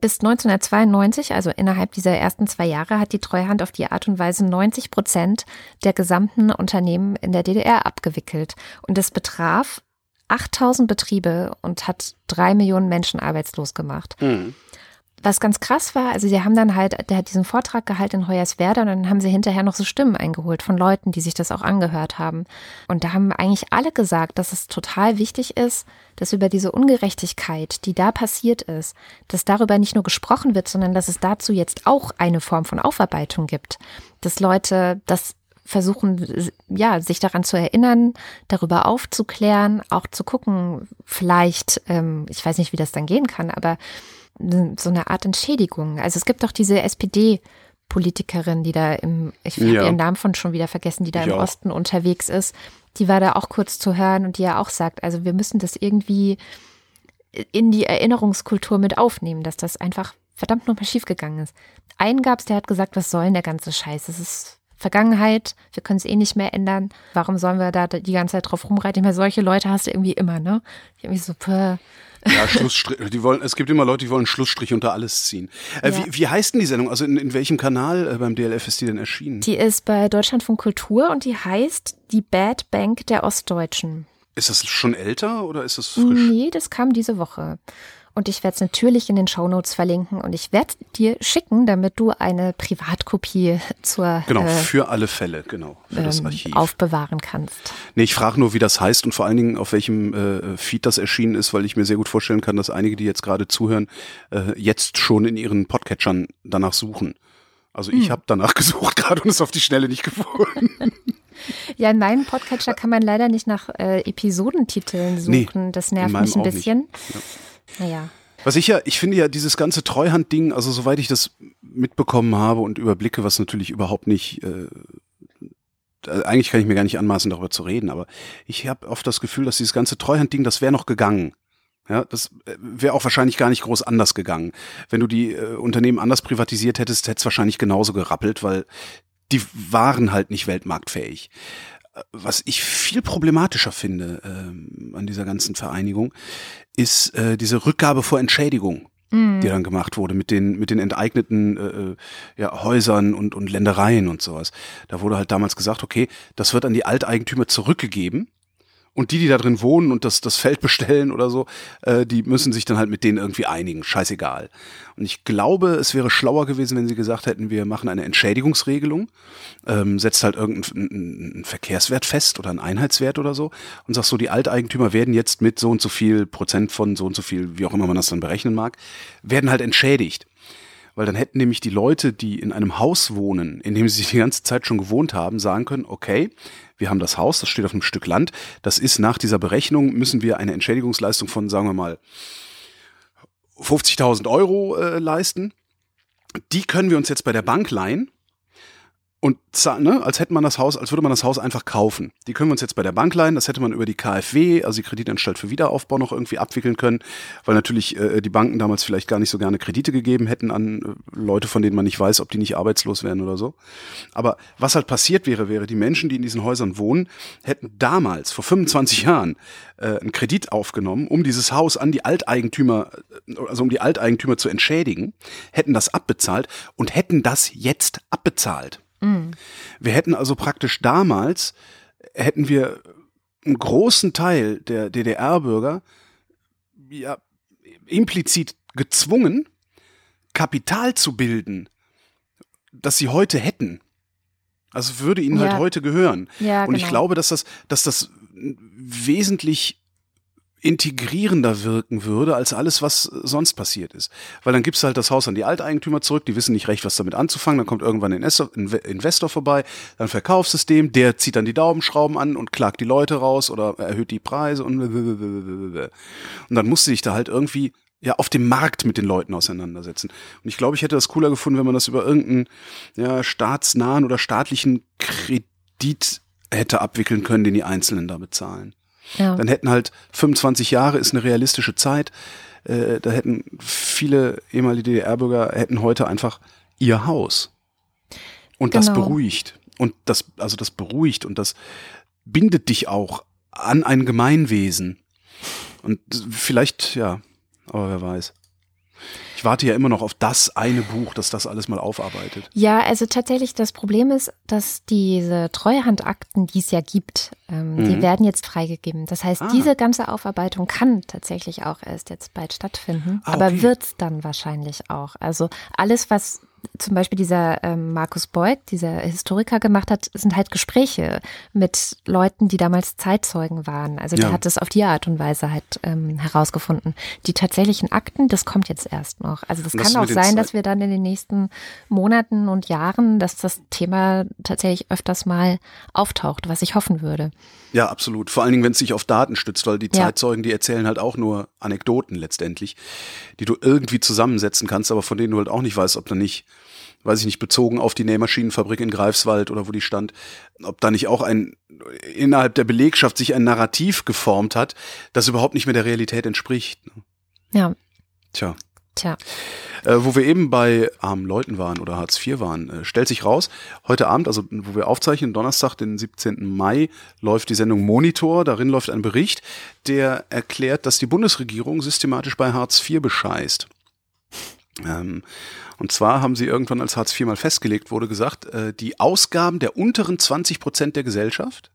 Bis 1992, also innerhalb dieser ersten zwei Jahre, hat die Treuhand auf die Art und Weise 90 Prozent der gesamten Unternehmen in der DDR abgewickelt. Und das betraf 8000 Betriebe und hat drei Millionen Menschen arbeitslos gemacht. Mhm was ganz krass war, also sie haben dann halt, der hat diesen Vortrag gehalten in Hoyerswerda und dann haben sie hinterher noch so Stimmen eingeholt von Leuten, die sich das auch angehört haben. Und da haben eigentlich alle gesagt, dass es total wichtig ist, dass über diese Ungerechtigkeit, die da passiert ist, dass darüber nicht nur gesprochen wird, sondern dass es dazu jetzt auch eine Form von Aufarbeitung gibt. Dass Leute das versuchen, ja, sich daran zu erinnern, darüber aufzuklären, auch zu gucken, vielleicht, ähm, ich weiß nicht, wie das dann gehen kann, aber so eine Art Entschädigung. Also es gibt doch diese SPD Politikerin, die da im, ich habe ja. ihren Namen von schon wieder vergessen, die da ich im auch. Osten unterwegs ist. Die war da auch kurz zu hören und die ja auch sagt, also wir müssen das irgendwie in die Erinnerungskultur mit aufnehmen, dass das einfach verdammt nochmal schiefgegangen ist. Einen gab es, der hat gesagt, was soll denn der ganze Scheiß? Das ist Vergangenheit, wir können es eh nicht mehr ändern. Warum sollen wir da die ganze Zeit drauf rumreiten? Ich meine, solche Leute hast du irgendwie immer, ne? Ich irgendwie so, pö, ja, Schlussstrich. Die wollen, es gibt immer Leute, die wollen Schlussstrich unter alles ziehen. Äh, ja. wie, wie heißt denn die Sendung? Also in, in welchem Kanal äh, beim DLF ist die denn erschienen? Die ist bei Deutschlandfunk Kultur und die heißt Die Bad Bank der Ostdeutschen. Ist das schon älter oder ist das frisch? Nee, das kam diese Woche. Und ich werde es natürlich in den Shownotes verlinken und ich werde dir schicken, damit du eine Privatkopie zur genau äh, für alle Fälle genau für das ähm, Archiv aufbewahren kannst. Nee, ich frage nur, wie das heißt und vor allen Dingen auf welchem äh, Feed das erschienen ist, weil ich mir sehr gut vorstellen kann, dass einige, die jetzt gerade zuhören, äh, jetzt schon in ihren Podcatchern danach suchen. Also ich hm. habe danach gesucht gerade und es auf die Schnelle nicht gefunden. Ja, in meinem Podcatcher kann man leider nicht nach äh, Episodentiteln suchen. Nee, das nervt mich ein bisschen. Ja. Naja. Was ich ja, ich finde ja dieses ganze Treuhandding, also soweit ich das mitbekommen habe und überblicke, was natürlich überhaupt nicht, äh, eigentlich kann ich mir gar nicht anmaßen, darüber zu reden, aber ich habe oft das Gefühl, dass dieses ganze Treuhandding, das wäre noch gegangen. Ja, das äh, wäre auch wahrscheinlich gar nicht groß anders gegangen. Wenn du die äh, Unternehmen anders privatisiert hättest, hätte es wahrscheinlich genauso gerappelt, weil die waren halt nicht weltmarktfähig was ich viel problematischer finde ähm, an dieser ganzen Vereinigung, ist äh, diese Rückgabe vor Entschädigung, mhm. die dann gemacht wurde mit den mit den enteigneten äh, äh, ja, Häusern und und Ländereien und sowas. Da wurde halt damals gesagt, okay, das wird an die Alteigentümer zurückgegeben und die, die da drin wohnen und das, das Feld bestellen oder so, äh, die müssen sich dann halt mit denen irgendwie einigen. Scheißegal. Und ich glaube, es wäre schlauer gewesen, wenn sie gesagt hätten, wir machen eine Entschädigungsregelung, ähm, setzt halt irgendeinen Verkehrswert fest oder einen Einheitswert oder so und sagst so, die Alteigentümer werden jetzt mit so und so viel Prozent von so und so viel, wie auch immer man das dann berechnen mag, werden halt entschädigt weil dann hätten nämlich die Leute, die in einem Haus wohnen, in dem sie die ganze Zeit schon gewohnt haben, sagen können, okay, wir haben das Haus, das steht auf einem Stück Land, das ist nach dieser Berechnung, müssen wir eine Entschädigungsleistung von, sagen wir mal, 50.000 Euro äh, leisten. Die können wir uns jetzt bei der Bank leihen und ne, als hätte man das Haus, als würde man das Haus einfach kaufen. Die können wir uns jetzt bei der Bank leihen, das hätte man über die KfW, also die Kreditanstalt für Wiederaufbau, noch irgendwie abwickeln können, weil natürlich äh, die Banken damals vielleicht gar nicht so gerne Kredite gegeben hätten an äh, Leute, von denen man nicht weiß, ob die nicht arbeitslos wären oder so. Aber was halt passiert wäre, wäre, die Menschen, die in diesen Häusern wohnen, hätten damals, vor 25 Jahren, äh, einen Kredit aufgenommen, um dieses Haus an die Alteigentümer, äh, also um die Alteigentümer zu entschädigen, hätten das abbezahlt und hätten das jetzt abbezahlt. Mhm. Wir hätten also praktisch damals, hätten wir einen großen Teil der DDR-Bürger ja, implizit gezwungen, Kapital zu bilden, das sie heute hätten. Also würde ihnen halt ja. halt heute gehören. Ja, Und ich genau. glaube, dass das, dass das wesentlich integrierender wirken würde als alles, was sonst passiert ist. Weil dann gibst du halt das Haus an die Alteigentümer zurück, die wissen nicht recht, was damit anzufangen, dann kommt irgendwann ein Investor vorbei, dann dem, der zieht dann die Daumenschrauben an und klagt die Leute raus oder erhöht die Preise und und dann musst du dich da halt irgendwie ja auf dem Markt mit den Leuten auseinandersetzen. Und ich glaube, ich hätte das cooler gefunden, wenn man das über irgendeinen ja, staatsnahen oder staatlichen Kredit hätte abwickeln können, den die Einzelnen da bezahlen. Ja. Dann hätten halt 25 Jahre ist eine realistische Zeit. Äh, da hätten viele ehemalige DDR-Bürger hätten heute einfach ihr Haus. Und genau. das beruhigt. Und das, also das beruhigt und das bindet dich auch an ein Gemeinwesen. Und vielleicht, ja, aber wer weiß. Ich warte ja immer noch auf das eine Buch, das das alles mal aufarbeitet. Ja, also tatsächlich das Problem ist, dass diese Treuhandakten, die es ja gibt, ähm, mhm. die werden jetzt freigegeben. Das heißt, ah. diese ganze Aufarbeitung kann tatsächlich auch erst jetzt bald stattfinden, ah, okay. aber wird es dann wahrscheinlich auch. Also alles, was zum Beispiel dieser ähm, Markus Beug, dieser Historiker gemacht hat, sind halt Gespräche mit Leuten, die damals Zeitzeugen waren. Also der ja. hat das auf die Art und Weise halt ähm, herausgefunden. Die tatsächlichen Akten, das kommt jetzt erst noch. Also das, das kann auch sein, dass wir dann in den nächsten Monaten und Jahren, dass das Thema tatsächlich öfters mal auftaucht, was ich hoffen würde. Ja, absolut. Vor allen Dingen, wenn es sich auf Daten stützt, weil die ja. Zeitzeugen, die erzählen halt auch nur Anekdoten letztendlich, die du irgendwie zusammensetzen kannst, aber von denen du halt auch nicht weißt, ob da nicht, weiß ich nicht, bezogen auf die Nähmaschinenfabrik in Greifswald oder wo die stand, ob da nicht auch ein innerhalb der Belegschaft sich ein Narrativ geformt hat, das überhaupt nicht mehr der Realität entspricht. Ne? Ja. Tja. Tja. Äh, wo wir eben bei armen Leuten waren oder Hartz IV waren, äh, stellt sich raus, heute Abend, also wo wir aufzeichnen, Donnerstag, den 17. Mai, läuft die Sendung Monitor. Darin läuft ein Bericht, der erklärt, dass die Bundesregierung systematisch bei Hartz IV bescheißt. Ähm, und zwar haben sie irgendwann, als Hartz IV mal festgelegt wurde, gesagt, äh, die Ausgaben der unteren 20 Prozent der Gesellschaft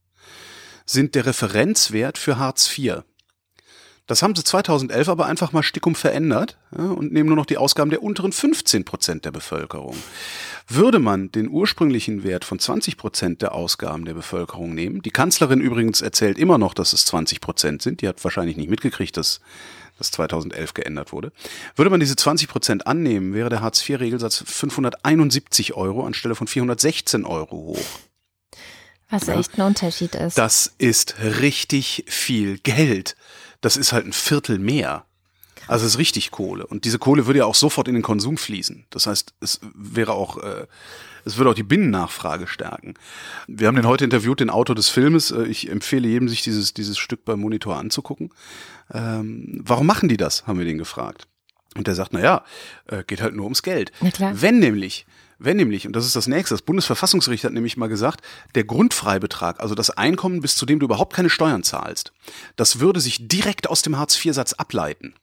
sind der Referenzwert für Hartz IV. Das haben sie 2011 aber einfach mal stickum verändert ja, und nehmen nur noch die Ausgaben der unteren 15 Prozent der Bevölkerung. Würde man den ursprünglichen Wert von 20 Prozent der Ausgaben der Bevölkerung nehmen, die Kanzlerin übrigens erzählt immer noch, dass es 20 Prozent sind, die hat wahrscheinlich nicht mitgekriegt, dass das 2011 geändert wurde. Würde man diese 20 Prozent annehmen, wäre der Hartz-IV-Regelsatz 571 Euro anstelle von 416 Euro hoch. Was ja, echt ein Unterschied ist. Das ist richtig viel Geld das ist halt ein Viertel mehr. Also es ist richtig Kohle. Und diese Kohle würde ja auch sofort in den Konsum fließen. Das heißt, es wäre auch, äh, es würde auch die Binnennachfrage stärken. Wir haben den heute interviewt, den Autor des Filmes. Äh, ich empfehle jedem, sich dieses, dieses Stück beim Monitor anzugucken. Ähm, warum machen die das, haben wir den gefragt. Und der sagt, na ja, äh, geht halt nur ums Geld. Wenn nämlich wenn nämlich, und das ist das nächste, das Bundesverfassungsgericht hat nämlich mal gesagt, der Grundfreibetrag, also das Einkommen, bis zu dem du überhaupt keine Steuern zahlst, das würde sich direkt aus dem Hartz-IV-Satz ableiten.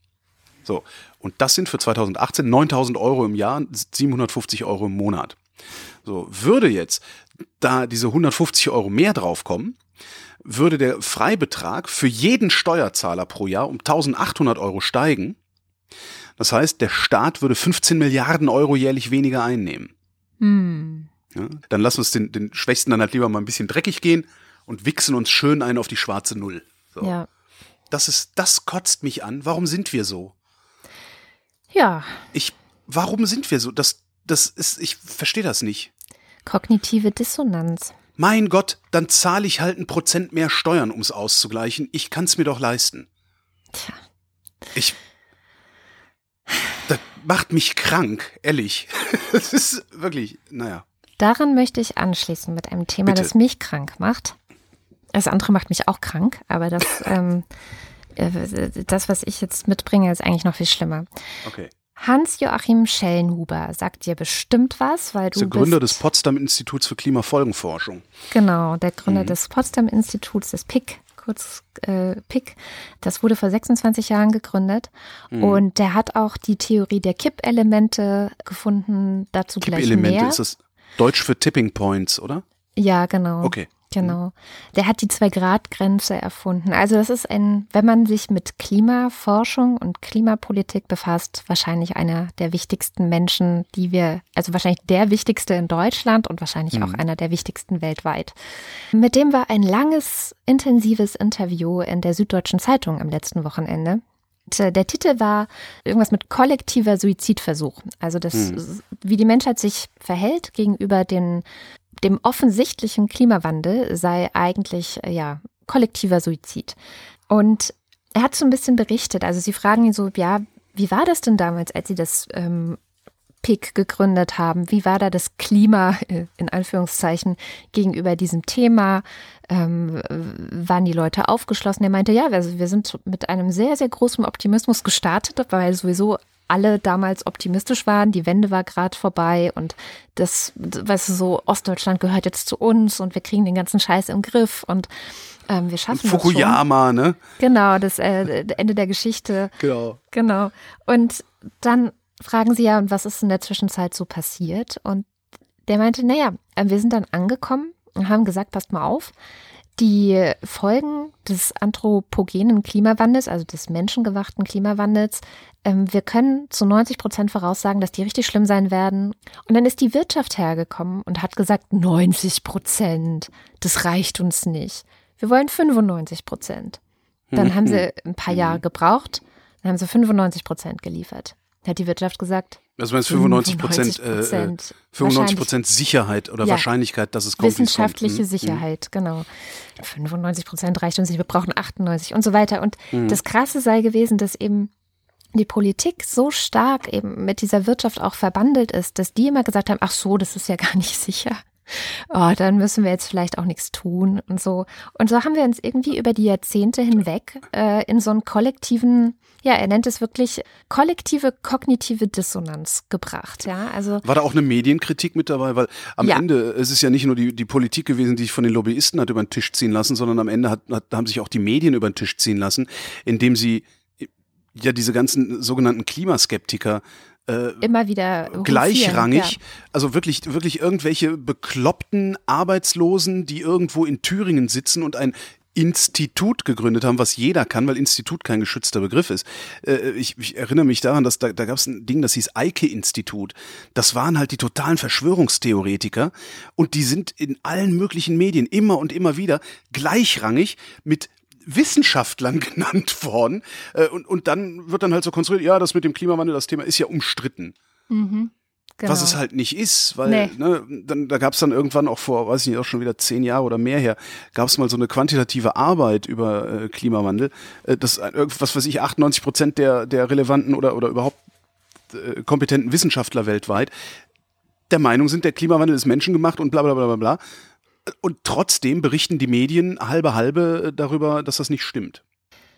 So. Und das sind für 2018 9000 Euro im Jahr, 750 Euro im Monat. So. Würde jetzt da diese 150 Euro mehr draufkommen, würde der Freibetrag für jeden Steuerzahler pro Jahr um 1800 Euro steigen. Das heißt, der Staat würde 15 Milliarden Euro jährlich weniger einnehmen. Hm. Ja, dann lass uns den, den Schwächsten dann halt lieber mal ein bisschen dreckig gehen und wichsen uns schön ein auf die schwarze Null. So. Ja. Das ist, das kotzt mich an. Warum sind wir so? Ja. Ich, warum sind wir so? Das, das ist, ich verstehe das nicht. Kognitive Dissonanz. Mein Gott, dann zahle ich halt ein Prozent mehr Steuern, um es auszugleichen. Ich kann es mir doch leisten. Tja. Ich, das macht mich krank, ehrlich. Das ist wirklich, naja. Daran möchte ich anschließen mit einem Thema, Bitte. das mich krank macht. Das andere macht mich auch krank, aber das, ähm, äh, das, was ich jetzt mitbringe, ist eigentlich noch viel schlimmer. Okay. Hans-Joachim Schellenhuber sagt dir bestimmt was, weil du. Der Gründer des Potsdam-Instituts für Klimafolgenforschung. Genau, der Gründer mhm. des Potsdam-Instituts, des PIC kurz äh, Pick. Das wurde vor 26 Jahren gegründet mhm. und der hat auch die Theorie der Kippelemente gefunden. Dazu gleich mehr. ist das Deutsch für Tipping Points, oder? Ja, genau. Okay. Genau. Der hat die Zwei-Grad-Grenze erfunden. Also das ist ein, wenn man sich mit Klimaforschung und Klimapolitik befasst, wahrscheinlich einer der wichtigsten Menschen, die wir, also wahrscheinlich der wichtigste in Deutschland und wahrscheinlich mhm. auch einer der wichtigsten weltweit. Mit dem war ein langes, intensives Interview in der Süddeutschen Zeitung am letzten Wochenende. Der Titel war irgendwas mit kollektiver Suizidversuch. Also das, hm. wie die Menschheit sich verhält gegenüber den, dem offensichtlichen Klimawandel sei eigentlich äh, ja kollektiver Suizid. Und er hat so ein bisschen berichtet. Also sie fragen ihn so, ja, wie war das denn damals, als Sie das ähm, PIC gegründet haben? Wie war da das Klima äh, in Anführungszeichen gegenüber diesem Thema? Ähm, waren die Leute aufgeschlossen? Er meinte, ja, also wir sind mit einem sehr, sehr großen Optimismus gestartet, weil sowieso alle damals optimistisch waren. Die Wende war gerade vorbei und das, weißt du, so Ostdeutschland gehört jetzt zu uns und wir kriegen den ganzen Scheiß im Griff und ähm, wir schaffen Fukuyama, das schon. ne? Genau, das äh, Ende der Geschichte. Genau. Genau. Und dann fragen sie ja, und was ist in der Zwischenzeit so passiert? Und der meinte, naja, äh, wir sind dann angekommen und haben gesagt, passt mal auf, die Folgen des anthropogenen Klimawandels, also des menschengewachten Klimawandels, wir können zu 90 Prozent voraussagen, dass die richtig schlimm sein werden. Und dann ist die Wirtschaft hergekommen und hat gesagt, 90 Prozent, das reicht uns nicht. Wir wollen 95 Prozent. Dann haben sie ein paar Jahre gebraucht, dann haben sie 95 Prozent geliefert hat die Wirtschaft gesagt. Also meinst 95 Prozent, 95 Prozent äh, Sicherheit oder ja. Wahrscheinlichkeit, dass es kommt. Wissenschaftliche kommt. Sicherheit, mhm. genau. 95 Prozent reicht uns nicht, wir brauchen 98 und so weiter. Und mhm. das Krasse sei gewesen, dass eben die Politik so stark eben mit dieser Wirtschaft auch verbandelt ist, dass die immer gesagt haben, ach so, das ist ja gar nicht sicher. Oh, dann müssen wir jetzt vielleicht auch nichts tun und so. Und so haben wir uns irgendwie über die Jahrzehnte hinweg äh, in so einen kollektiven ja, er nennt es wirklich kollektive kognitive Dissonanz gebracht. Ja, also war da auch eine Medienkritik mit dabei, weil am ja. Ende ist es ja nicht nur die, die Politik gewesen, die sich von den Lobbyisten hat über den Tisch ziehen lassen, sondern am Ende hat, hat, haben sich auch die Medien über den Tisch ziehen lassen, indem sie ja diese ganzen sogenannten Klimaskeptiker äh, immer wieder gleichrangig, ja. also wirklich, wirklich irgendwelche bekloppten Arbeitslosen, die irgendwo in Thüringen sitzen und ein Institut gegründet haben, was jeder kann, weil Institut kein geschützter Begriff ist. Äh, ich, ich erinnere mich daran, dass da, da gab es ein Ding, das hieß Eike-Institut. Das waren halt die totalen Verschwörungstheoretiker und die sind in allen möglichen Medien immer und immer wieder gleichrangig mit Wissenschaftlern genannt worden. Äh, und, und dann wird dann halt so konstruiert, ja, das mit dem Klimawandel, das Thema ist ja umstritten. Mhm. Genau. Was es halt nicht ist, weil nee. ne, dann, da gab es dann irgendwann auch vor, weiß ich nicht, auch schon wieder zehn Jahre oder mehr her, gab es mal so eine quantitative Arbeit über äh, Klimawandel, äh, dass was weiß ich, 98 Prozent der, der relevanten oder, oder überhaupt äh, kompetenten Wissenschaftler weltweit der Meinung sind, der Klimawandel ist menschengemacht und bla bla bla bla bla. Und trotzdem berichten die Medien halbe halbe darüber, dass das nicht stimmt.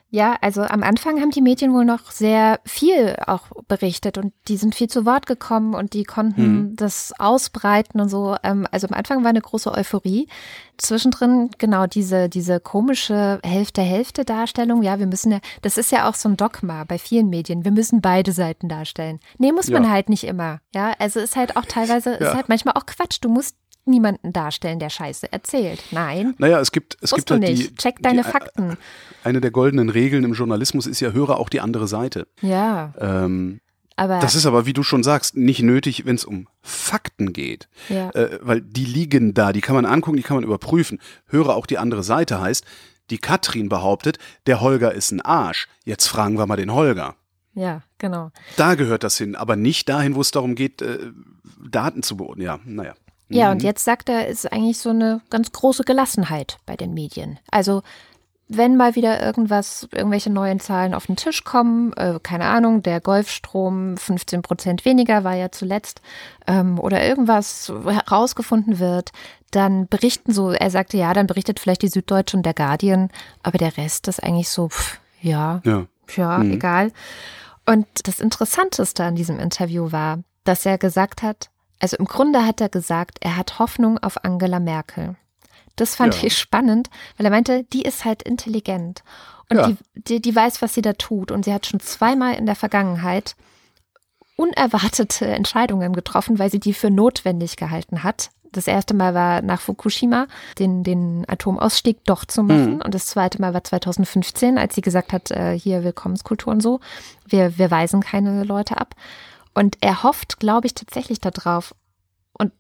Ja, also am Anfang haben die Medien wohl noch sehr viel auch berichtet und die sind viel zu Wort gekommen und die konnten hm. das ausbreiten und so. Ähm, also am Anfang war eine große Euphorie. Zwischendrin genau diese, diese komische Hälfte-Hälfte-Darstellung. Ja, wir müssen ja, das ist ja auch so ein Dogma bei vielen Medien. Wir müssen beide Seiten darstellen. Nee, muss man ja. halt nicht immer. Ja, also ist halt auch teilweise, ja. ist halt manchmal auch Quatsch. Du musst niemanden darstellen, der Scheiße erzählt. Nein. Naja, es gibt, es gibt halt nicht. die. Check deine die, Fakten. Eine der goldenen Regeln im Journalismus ist ja, höre auch die andere Seite. Ja. Ähm, aber das ist aber, wie du schon sagst, nicht nötig, wenn es um Fakten geht. Ja. Äh, weil die liegen da, die kann man angucken, die kann man überprüfen. Höre auch die andere Seite heißt, die Katrin behauptet, der Holger ist ein Arsch. Jetzt fragen wir mal den Holger. Ja, genau. Da gehört das hin, aber nicht dahin, wo es darum geht, äh, Daten zu beurteilen. Ja, naja. Ja, und mhm. jetzt sagt er, ist eigentlich so eine ganz große Gelassenheit bei den Medien. Also wenn mal wieder irgendwas, irgendwelche neuen Zahlen auf den Tisch kommen, äh, keine Ahnung, der Golfstrom 15 Prozent weniger war ja zuletzt, ähm, oder irgendwas herausgefunden wird, dann berichten so, er sagte, ja, dann berichtet vielleicht die Süddeutsche und der Guardian, aber der Rest ist eigentlich so, pff, ja, ja, ja mhm. egal. Und das Interessanteste an diesem Interview war, dass er gesagt hat, also im Grunde hat er gesagt, er hat Hoffnung auf Angela Merkel. Das fand ja. ich spannend, weil er meinte, die ist halt intelligent und ja. die, die, die weiß, was sie da tut. Und sie hat schon zweimal in der Vergangenheit unerwartete Entscheidungen getroffen, weil sie die für notwendig gehalten hat. Das erste Mal war nach Fukushima, den, den Atomausstieg doch zu machen. Mhm. Und das zweite Mal war 2015, als sie gesagt hat, äh, hier Willkommenskultur und so. Wir, wir weisen keine Leute ab. Und er hofft, glaube ich, tatsächlich darauf. Und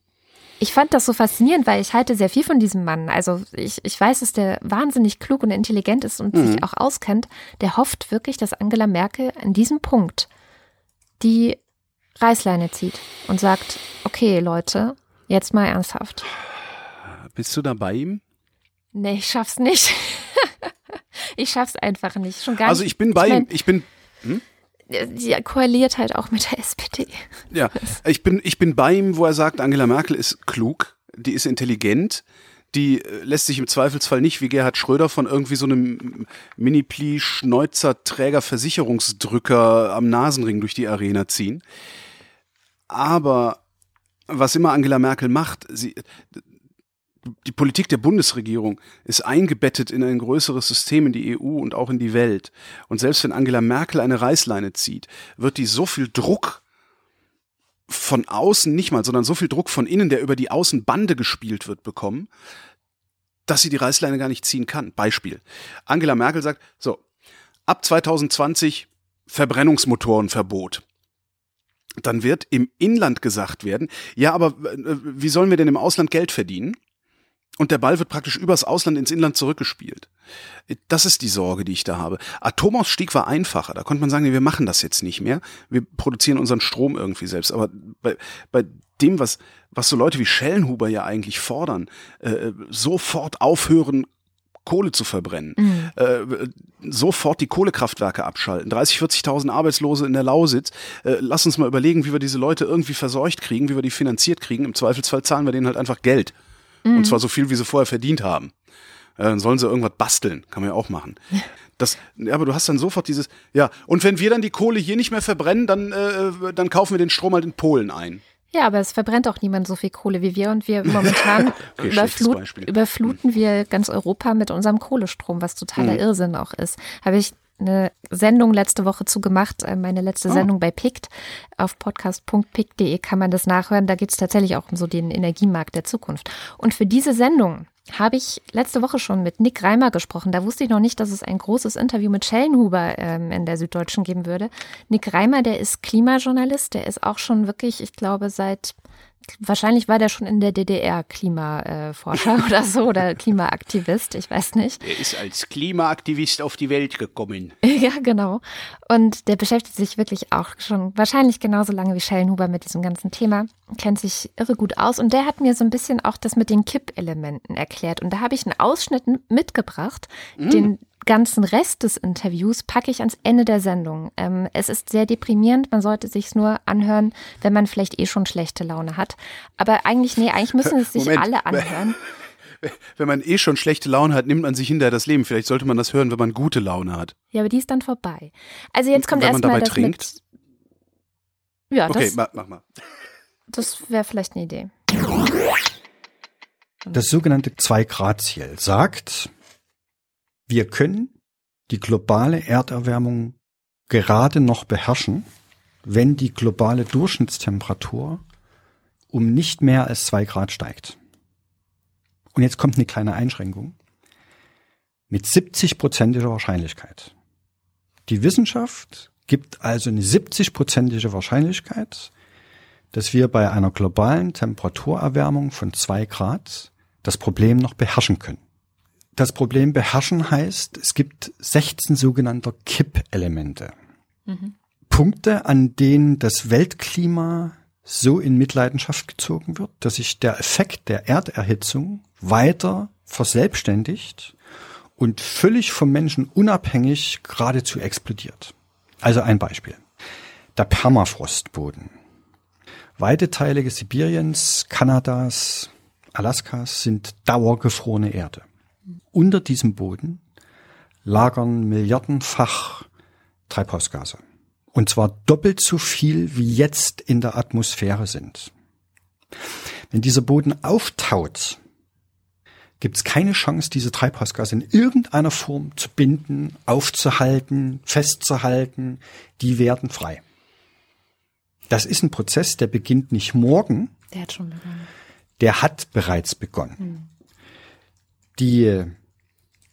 ich fand das so faszinierend, weil ich halte sehr viel von diesem Mann. Also ich, ich weiß, dass der wahnsinnig klug und intelligent ist und mhm. sich auch auskennt. Der hofft wirklich, dass Angela Merkel an diesem Punkt die Reißleine zieht und sagt, okay, Leute, jetzt mal ernsthaft. Bist du da bei ihm? Nee, ich schaff's nicht. ich schaff's einfach nicht. Schon gar also ich bin bei ich mein, ihm. Ich bin. Hm? Sie koaliert halt auch mit der SPD. Ja, ich bin, ich bin bei ihm, wo er sagt, Angela Merkel ist klug, die ist intelligent, die äh, lässt sich im Zweifelsfall nicht wie Gerhard Schröder von irgendwie so einem Mini-Pli Schneuzer Träger Versicherungsdrücker am Nasenring durch die Arena ziehen. Aber was immer Angela Merkel macht, sie, die Politik der Bundesregierung ist eingebettet in ein größeres System, in die EU und auch in die Welt. Und selbst wenn Angela Merkel eine Reißleine zieht, wird die so viel Druck von außen nicht mal, sondern so viel Druck von innen, der über die Außenbande gespielt wird, bekommen, dass sie die Reißleine gar nicht ziehen kann. Beispiel. Angela Merkel sagt, so, ab 2020 Verbrennungsmotorenverbot dann wird im Inland gesagt werden, ja, aber äh, wie sollen wir denn im Ausland Geld verdienen? Und der Ball wird praktisch übers Ausland ins Inland zurückgespielt. Das ist die Sorge, die ich da habe. Atomausstieg war einfacher. Da konnte man sagen, nee, wir machen das jetzt nicht mehr. Wir produzieren unseren Strom irgendwie selbst. Aber bei, bei dem, was, was so Leute wie Schellenhuber ja eigentlich fordern, äh, sofort aufhören, Kohle zu verbrennen, mhm. äh, sofort die Kohlekraftwerke abschalten, 30, 40.000 Arbeitslose in der Lausitz. Äh, lass uns mal überlegen, wie wir diese Leute irgendwie verseucht kriegen, wie wir die finanziert kriegen. Im Zweifelsfall zahlen wir denen halt einfach Geld. Mhm. Und zwar so viel, wie sie vorher verdient haben. Äh, dann sollen sie irgendwas basteln, kann man ja auch machen. Das, ja, aber du hast dann sofort dieses, ja, und wenn wir dann die Kohle hier nicht mehr verbrennen, dann, äh, dann kaufen wir den Strom halt in Polen ein. Ja, aber es verbrennt auch niemand so viel Kohle wie wir und wir momentan okay, überflut, überfluten wir ganz Europa mit unserem Kohlestrom, was totaler mhm. Irrsinn auch ist. Habe ich eine Sendung letzte Woche zu gemacht, äh, meine letzte oh. Sendung bei PICT. Auf podcast.pict.de kann man das nachhören. Da geht es tatsächlich auch um so den Energiemarkt der Zukunft. Und für diese Sendung habe ich letzte Woche schon mit Nick Reimer gesprochen. Da wusste ich noch nicht, dass es ein großes Interview mit Schellenhuber ähm, in der Süddeutschen geben würde. Nick Reimer, der ist Klimajournalist, der ist auch schon wirklich, ich glaube, seit Wahrscheinlich war der schon in der DDR Klimaforscher oder so oder Klimaaktivist, ich weiß nicht. Er ist als Klimaaktivist auf die Welt gekommen. Ja, genau. Und der beschäftigt sich wirklich auch schon wahrscheinlich genauso lange wie Schellenhuber mit diesem ganzen Thema, kennt sich irre gut aus und der hat mir so ein bisschen auch das mit den Kippelementen erklärt und da habe ich einen Ausschnitt mitgebracht, mm. den ganzen Rest des Interviews packe ich ans Ende der Sendung. Ähm, es ist sehr deprimierend, man sollte sich nur anhören, wenn man vielleicht eh schon schlechte Laune hat. Aber eigentlich, nee, eigentlich müssen es sich Moment. alle anhören. Wenn man eh schon schlechte Laune hat, nimmt man sich hinterher das Leben. Vielleicht sollte man das hören, wenn man gute Laune hat. Ja, aber die ist dann vorbei. Also jetzt kommt erstmal das trinkt? mit. Ja, okay, das, mach mal. Das wäre vielleicht eine Idee. Das sogenannte Zwei-Grad-Ziel sagt, wir können die globale Erderwärmung gerade noch beherrschen, wenn die globale Durchschnittstemperatur um nicht mehr als zwei Grad steigt. Und jetzt kommt eine kleine Einschränkung. Mit 70-prozentiger Wahrscheinlichkeit. Die Wissenschaft gibt also eine 70-prozentige Wahrscheinlichkeit, dass wir bei einer globalen Temperaturerwärmung von zwei Grad das Problem noch beherrschen können. Das Problem beherrschen heißt, es gibt 16 sogenannte Kippelemente. Mhm. Punkte, an denen das Weltklima so in Mitleidenschaft gezogen wird, dass sich der Effekt der Erderhitzung weiter verselbstständigt und völlig vom Menschen unabhängig geradezu explodiert. Also ein Beispiel. Der Permafrostboden. Weite Teile Sibiriens, Kanadas, Alaskas sind dauergefrorene Erde unter diesem Boden lagern milliardenfach Treibhausgase. Und zwar doppelt so viel, wie jetzt in der Atmosphäre sind. Wenn dieser Boden auftaut, gibt es keine Chance, diese Treibhausgase in irgendeiner Form zu binden, aufzuhalten, festzuhalten. Die werden frei. Das ist ein Prozess, der beginnt nicht morgen. Der hat schon begonnen. der hat bereits begonnen. Hm. Die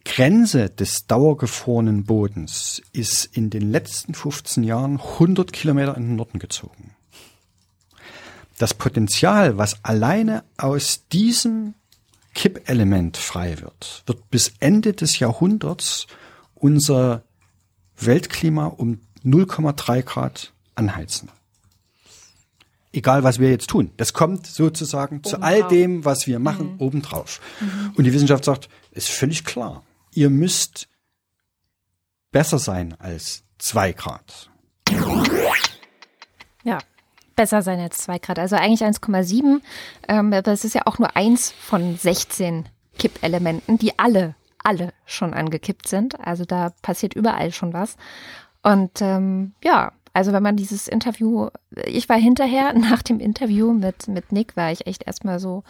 Grenze des dauergefrorenen Bodens ist in den letzten 15 Jahren 100 Kilometer in den Norden gezogen. Das Potenzial, was alleine aus diesem Kippelement frei wird, wird bis Ende des Jahrhunderts unser Weltklima um 0,3 Grad anheizen. Egal, was wir jetzt tun. Das kommt sozusagen obendrauf. zu all dem, was wir machen, mhm. obendrauf. Mhm. Und die Wissenschaft sagt, ist völlig klar. Ihr müsst besser sein als zwei Grad. Ja, besser sein als 2 Grad. Also eigentlich 1,7. Ähm, aber es ist ja auch nur eins von 16 Kippelementen, die alle, alle schon angekippt sind. Also da passiert überall schon was. Und ähm, ja, also wenn man dieses Interview, ich war hinterher, nach dem Interview mit, mit Nick, war ich echt erstmal so,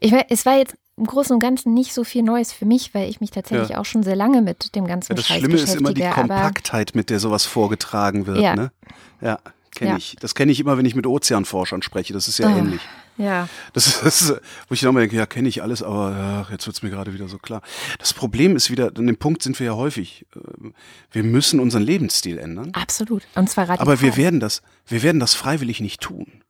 ich war, es war jetzt im Großen und Ganzen nicht so viel Neues für mich, weil ich mich tatsächlich ja. auch schon sehr lange mit dem ganzen ja, Das Scheiß Schlimme ist immer die Kompaktheit, mit der sowas vorgetragen wird. Ja. Ne? ja kenne ja. ich. Das kenne ich immer, wenn ich mit Ozeanforschern spreche. Das ist ja oh, ähnlich. Ja. Das, das ist, wo ich immer denke, ja, kenne ich alles, aber ja, jetzt wird's mir gerade wieder so klar. Das Problem ist wieder, an dem Punkt sind wir ja häufig. Äh, wir müssen unseren Lebensstil ändern. Absolut. Und zwar radikal. Aber wir werden das, wir werden das freiwillig nicht tun.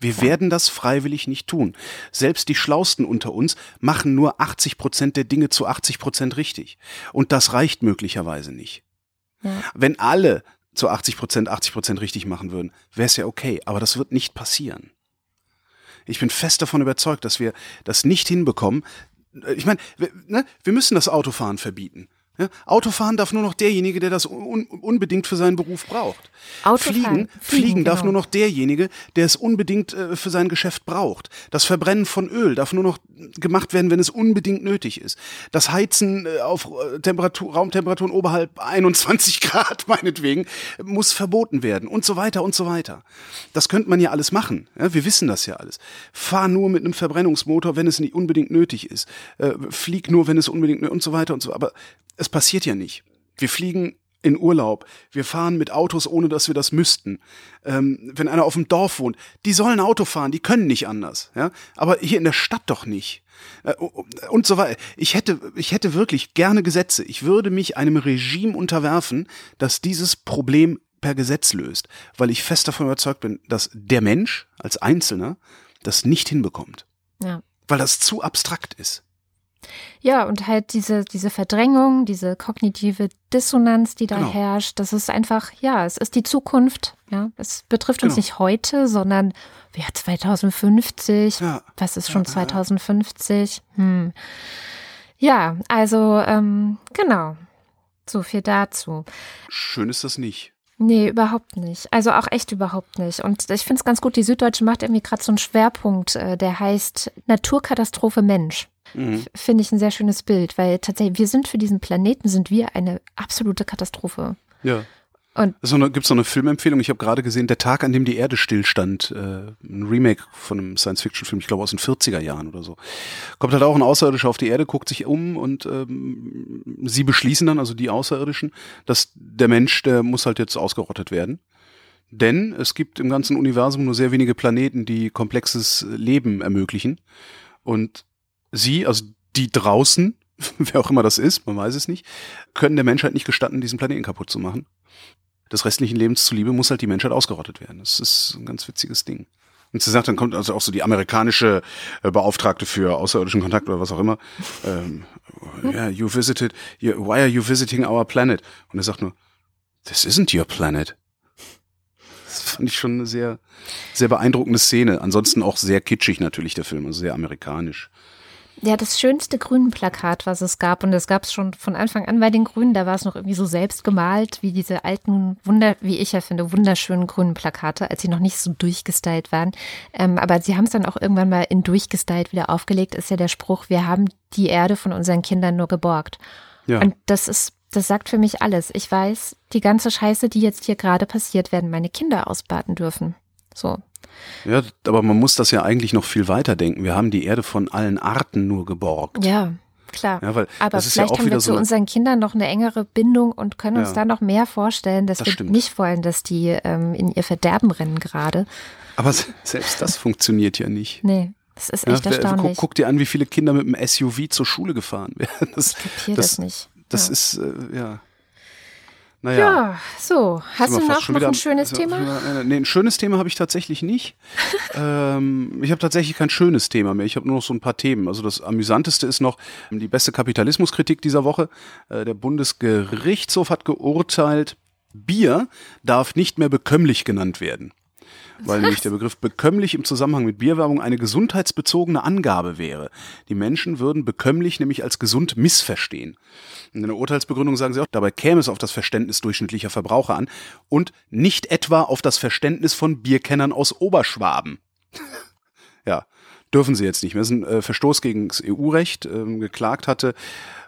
Wir ja. werden das freiwillig nicht tun. Selbst die Schlausten unter uns machen nur 80 Prozent der Dinge zu 80 Prozent richtig. Und das reicht möglicherweise nicht. Ja. Wenn alle zu 80 Prozent, 80 Prozent richtig machen würden, wäre es ja okay. Aber das wird nicht passieren. Ich bin fest davon überzeugt, dass wir das nicht hinbekommen. Ich meine, wir, ne, wir müssen das Autofahren verbieten. Ja, Autofahren darf nur noch derjenige, der das un unbedingt für seinen Beruf braucht. Autofahren, fliegen, fliegen, darf genau. nur noch derjenige, der es unbedingt äh, für sein Geschäft braucht. Das Verbrennen von Öl darf nur noch gemacht werden, wenn es unbedingt nötig ist. Das Heizen äh, auf äh, Temperatur, Raumtemperaturen oberhalb 21 Grad meinetwegen muss verboten werden und so weiter und so weiter. Das könnte man ja alles machen. Ja, wir wissen das ja alles. Fahr nur mit einem Verbrennungsmotor, wenn es nicht unbedingt nötig ist. Äh, flieg nur, wenn es unbedingt und so weiter und so. Aber es passiert ja nicht. Wir fliegen in Urlaub. Wir fahren mit Autos, ohne dass wir das müssten. Ähm, wenn einer auf dem Dorf wohnt, die sollen Auto fahren, die können nicht anders. Ja? Aber hier in der Stadt doch nicht. Äh, und so weiter. Ich hätte, ich hätte wirklich gerne Gesetze. Ich würde mich einem Regime unterwerfen, das dieses Problem per Gesetz löst, weil ich fest davon überzeugt bin, dass der Mensch als Einzelner das nicht hinbekommt. Ja. Weil das zu abstrakt ist. Ja, und halt diese, diese Verdrängung, diese kognitive Dissonanz, die da genau. herrscht, das ist einfach, ja, es ist die Zukunft. Ja, es betrifft uns genau. nicht heute, sondern ja, 2050. Ja. Was ist schon ja, 2050? Hm. Ja, also ähm, genau. So viel dazu. Schön ist das nicht. Nee, überhaupt nicht. Also auch echt überhaupt nicht. Und ich finde es ganz gut, die Süddeutsche macht irgendwie gerade so einen Schwerpunkt, äh, der heißt Naturkatastrophe Mensch. Mhm. Finde ich ein sehr schönes Bild, weil tatsächlich, wir sind für diesen Planeten, sind wir eine absolute Katastrophe. Ja. Und so gibt es noch eine Filmempfehlung? Ich habe gerade gesehen, Der Tag, an dem die Erde stillstand, äh, ein Remake von einem Science-Fiction-Film, ich glaube aus den 40er Jahren oder so. Kommt halt auch ein Außerirdischer auf die Erde, guckt sich um und ähm, sie beschließen dann, also die Außerirdischen, dass der Mensch, der muss halt jetzt ausgerottet werden. Denn es gibt im ganzen Universum nur sehr wenige Planeten, die komplexes Leben ermöglichen. Und sie, also die draußen, wer auch immer das ist, man weiß es nicht, können der Menschheit nicht gestatten, diesen Planeten kaputt zu machen. Des restlichen Lebens zuliebe muss halt die Menschheit ausgerottet werden. Das ist ein ganz witziges Ding. Und sie sagt, dann kommt also auch so die amerikanische äh, Beauftragte für außerirdischen Kontakt oder was auch immer. Ähm, yeah, you visited, why are you visiting our planet? Und er sagt nur, this isn't your planet. Das fand ich schon eine sehr, sehr beeindruckende Szene. Ansonsten auch sehr kitschig natürlich der Film, also sehr amerikanisch. Ja, das schönste Grünen-Plakat, was es gab, und das gab es schon von Anfang an bei den Grünen, da war es noch irgendwie so selbst gemalt, wie diese alten, wunder, wie ich ja finde, wunderschönen grünen Plakate, als sie noch nicht so durchgestylt waren. Ähm, aber sie haben es dann auch irgendwann mal in durchgestylt wieder aufgelegt, ist ja der Spruch, wir haben die Erde von unseren Kindern nur geborgt. Ja. Und das ist, das sagt für mich alles. Ich weiß, die ganze Scheiße, die jetzt hier gerade passiert, werden meine Kinder ausbaden dürfen. So, ja, aber man muss das ja eigentlich noch viel weiter denken. Wir haben die Erde von allen Arten nur geborgt. Ja. Klar, ja, weil aber vielleicht ja haben wir so zu unseren Kindern noch eine engere Bindung und können uns Ja. da noch mehr vorstellen, dass Das wir stimmt. nicht wollen, dass die ähm, in ihr Verderben rennen gerade. Aber se- selbst das funktioniert ja nicht. Nee, das ist echt wer- erstaunlich. guck, guck dir an, wie viele Kinder mit dem SUV zur Schule gefahren werden. Das, ich kapiere das- das, nicht. das ist, äh, ja. Naja. Ja, so. Hast du noch, noch wieder- ein schönes Thema? äh, Nee, ein schönes Thema habe ich tatsächlich nicht. ähm, ich habe tatsächlich kein schönes Thema mehr. Ich habe nur noch so ein paar Themen. Also das Amüsanteste ist noch die beste Kapitalismuskritik dieser Woche. Äh, der Bundesgerichtshof hat geurteilt, Bier darf nicht mehr bekömmlich genannt werden. Weil nämlich der Begriff bekömmlich im Zusammenhang mit Bierwerbung eine gesundheitsbezogene Angabe wäre. Die Menschen würden bekömmlich nämlich als gesund missverstehen. In der Urteilsbegründung sagen sie auch, dabei käme es auf das Verständnis durchschnittlicher Verbraucher an und nicht etwa auf das Verständnis von Bierkennern aus Oberschwaben. ja, dürfen sie jetzt nicht mehr. Das ist ein äh, Verstoß gegen das EU-Recht ähm, geklagt hatte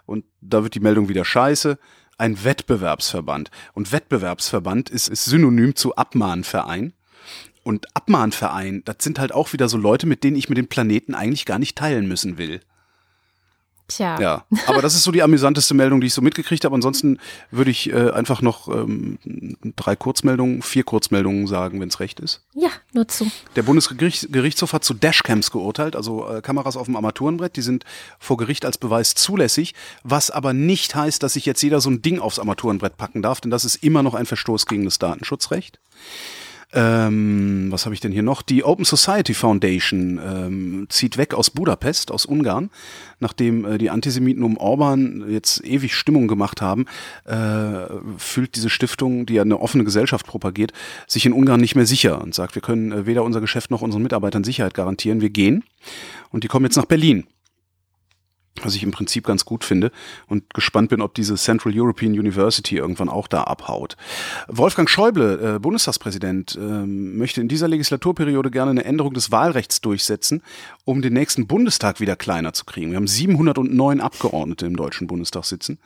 und da wird die Meldung wieder scheiße. Ein Wettbewerbsverband. Und Wettbewerbsverband ist, ist synonym zu Abmahnverein. Und Abmahnverein, das sind halt auch wieder so Leute, mit denen ich mir den Planeten eigentlich gar nicht teilen müssen will. Tja, Ja, aber das ist so die amüsanteste Meldung, die ich so mitgekriegt habe. Ansonsten würde ich äh, einfach noch ähm, drei Kurzmeldungen, vier Kurzmeldungen sagen, wenn es recht ist. ja, nur zu. Der Bundesgerichtshof hat zu Dashcams geurteilt, also äh, Kameras auf dem Armaturenbrett, die sind vor Gericht als Beweis zulässig, was aber nicht heißt, dass sich jetzt jeder so ein Ding aufs Armaturenbrett packen darf, denn das ist immer noch ein Verstoß gegen das Datenschutzrecht. Ähm, was habe ich denn hier noch? Die Open Society Foundation ähm, zieht weg aus Budapest, aus Ungarn, nachdem äh, die Antisemiten um Orban jetzt ewig Stimmung gemacht haben, äh, fühlt diese Stiftung, die ja eine offene Gesellschaft propagiert, sich in Ungarn nicht mehr sicher und sagt, wir können äh, weder unser Geschäft noch unseren Mitarbeitern Sicherheit garantieren, wir gehen. Und die kommen jetzt nach Berlin was ich im Prinzip ganz gut finde und gespannt bin, ob diese Central European University irgendwann auch da abhaut. Wolfgang Schäuble, äh, Bundestagspräsident, ähm, möchte in dieser Legislaturperiode gerne eine Änderung des Wahlrechts durchsetzen, um den nächsten Bundestag wieder kleiner zu kriegen. Wir haben 709 Abgeordnete im Deutschen Bundestag sitzen.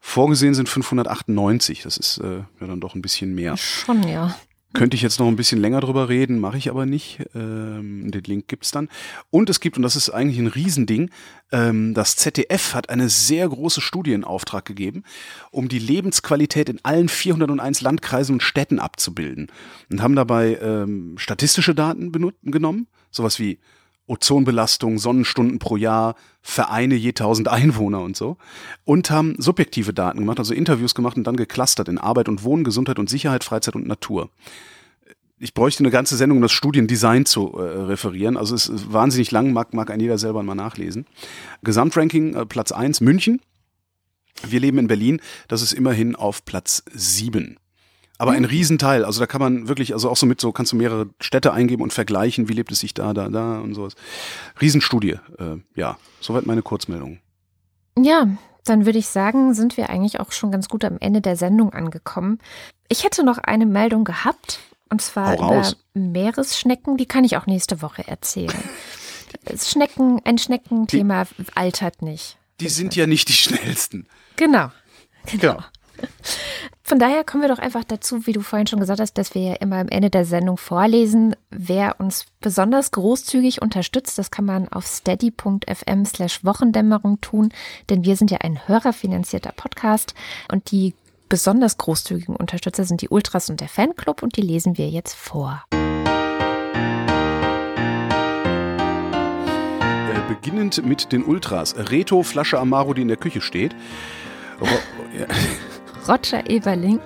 Vorgesehen sind 598. Das ist äh, ja dann doch ein bisschen mehr. Schon, ja. Könnte ich jetzt noch ein bisschen länger drüber reden, mache ich aber nicht. Ähm, den Link gibt's dann. Und es gibt, und das ist eigentlich ein Riesending, ähm, das ZDF hat eine sehr große Studie in Auftrag gegeben, um die Lebensqualität in allen 401 Landkreisen und Städten abzubilden. Und haben dabei ähm, statistische Daten genommen, sowas wie Ozonbelastung, Sonnenstunden pro Jahr, Vereine je 1000 Einwohner und so. Und haben subjektive Daten gemacht, also Interviews gemacht und dann geclustert in Arbeit und Wohnen, Gesundheit und Sicherheit, Freizeit und Natur. Ich bräuchte eine ganze Sendung, um das Studiendesign zu äh, referieren. Also es ist wahnsinnig lang, mag, mag ein jeder selber mal nachlesen. Gesamtranking, äh, Platz 1, München. Wir leben in Berlin, das ist immerhin auf Platz 7. Aber ein Riesenteil, also da kann man wirklich, also auch so mit so, kannst du mehrere Städte eingeben und vergleichen, wie lebt es sich da, da, da und sowas. Riesenstudie, äh, ja, soweit meine Kurzmeldung. Ja, dann würde ich sagen, sind wir eigentlich auch schon ganz gut am Ende der Sendung angekommen. Ich hätte noch eine Meldung gehabt, und zwar über. Meeresschnecken. Die kann ich auch nächste Woche erzählen. Schnecken, ein Schneckenthema altert nicht. Die sind ja nicht die schnellsten. Genau. Genau. Von daher kommen wir doch einfach dazu, wie du vorhin schon gesagt hast, dass wir ja immer am Ende der Sendung vorlesen, wer uns besonders großzügig unterstützt. Das kann man auf steady.fm slash Wochendämmerung tun, denn wir sind ja ein hörerfinanzierter Podcast und die besonders großzügigen Unterstützer sind die Ultras und der Fanclub und die lesen wir jetzt vor. Äh, beginnend mit den Ultras. Reto, Flasche Amaro, die in der Küche steht. Ro ja. Roger Eberling,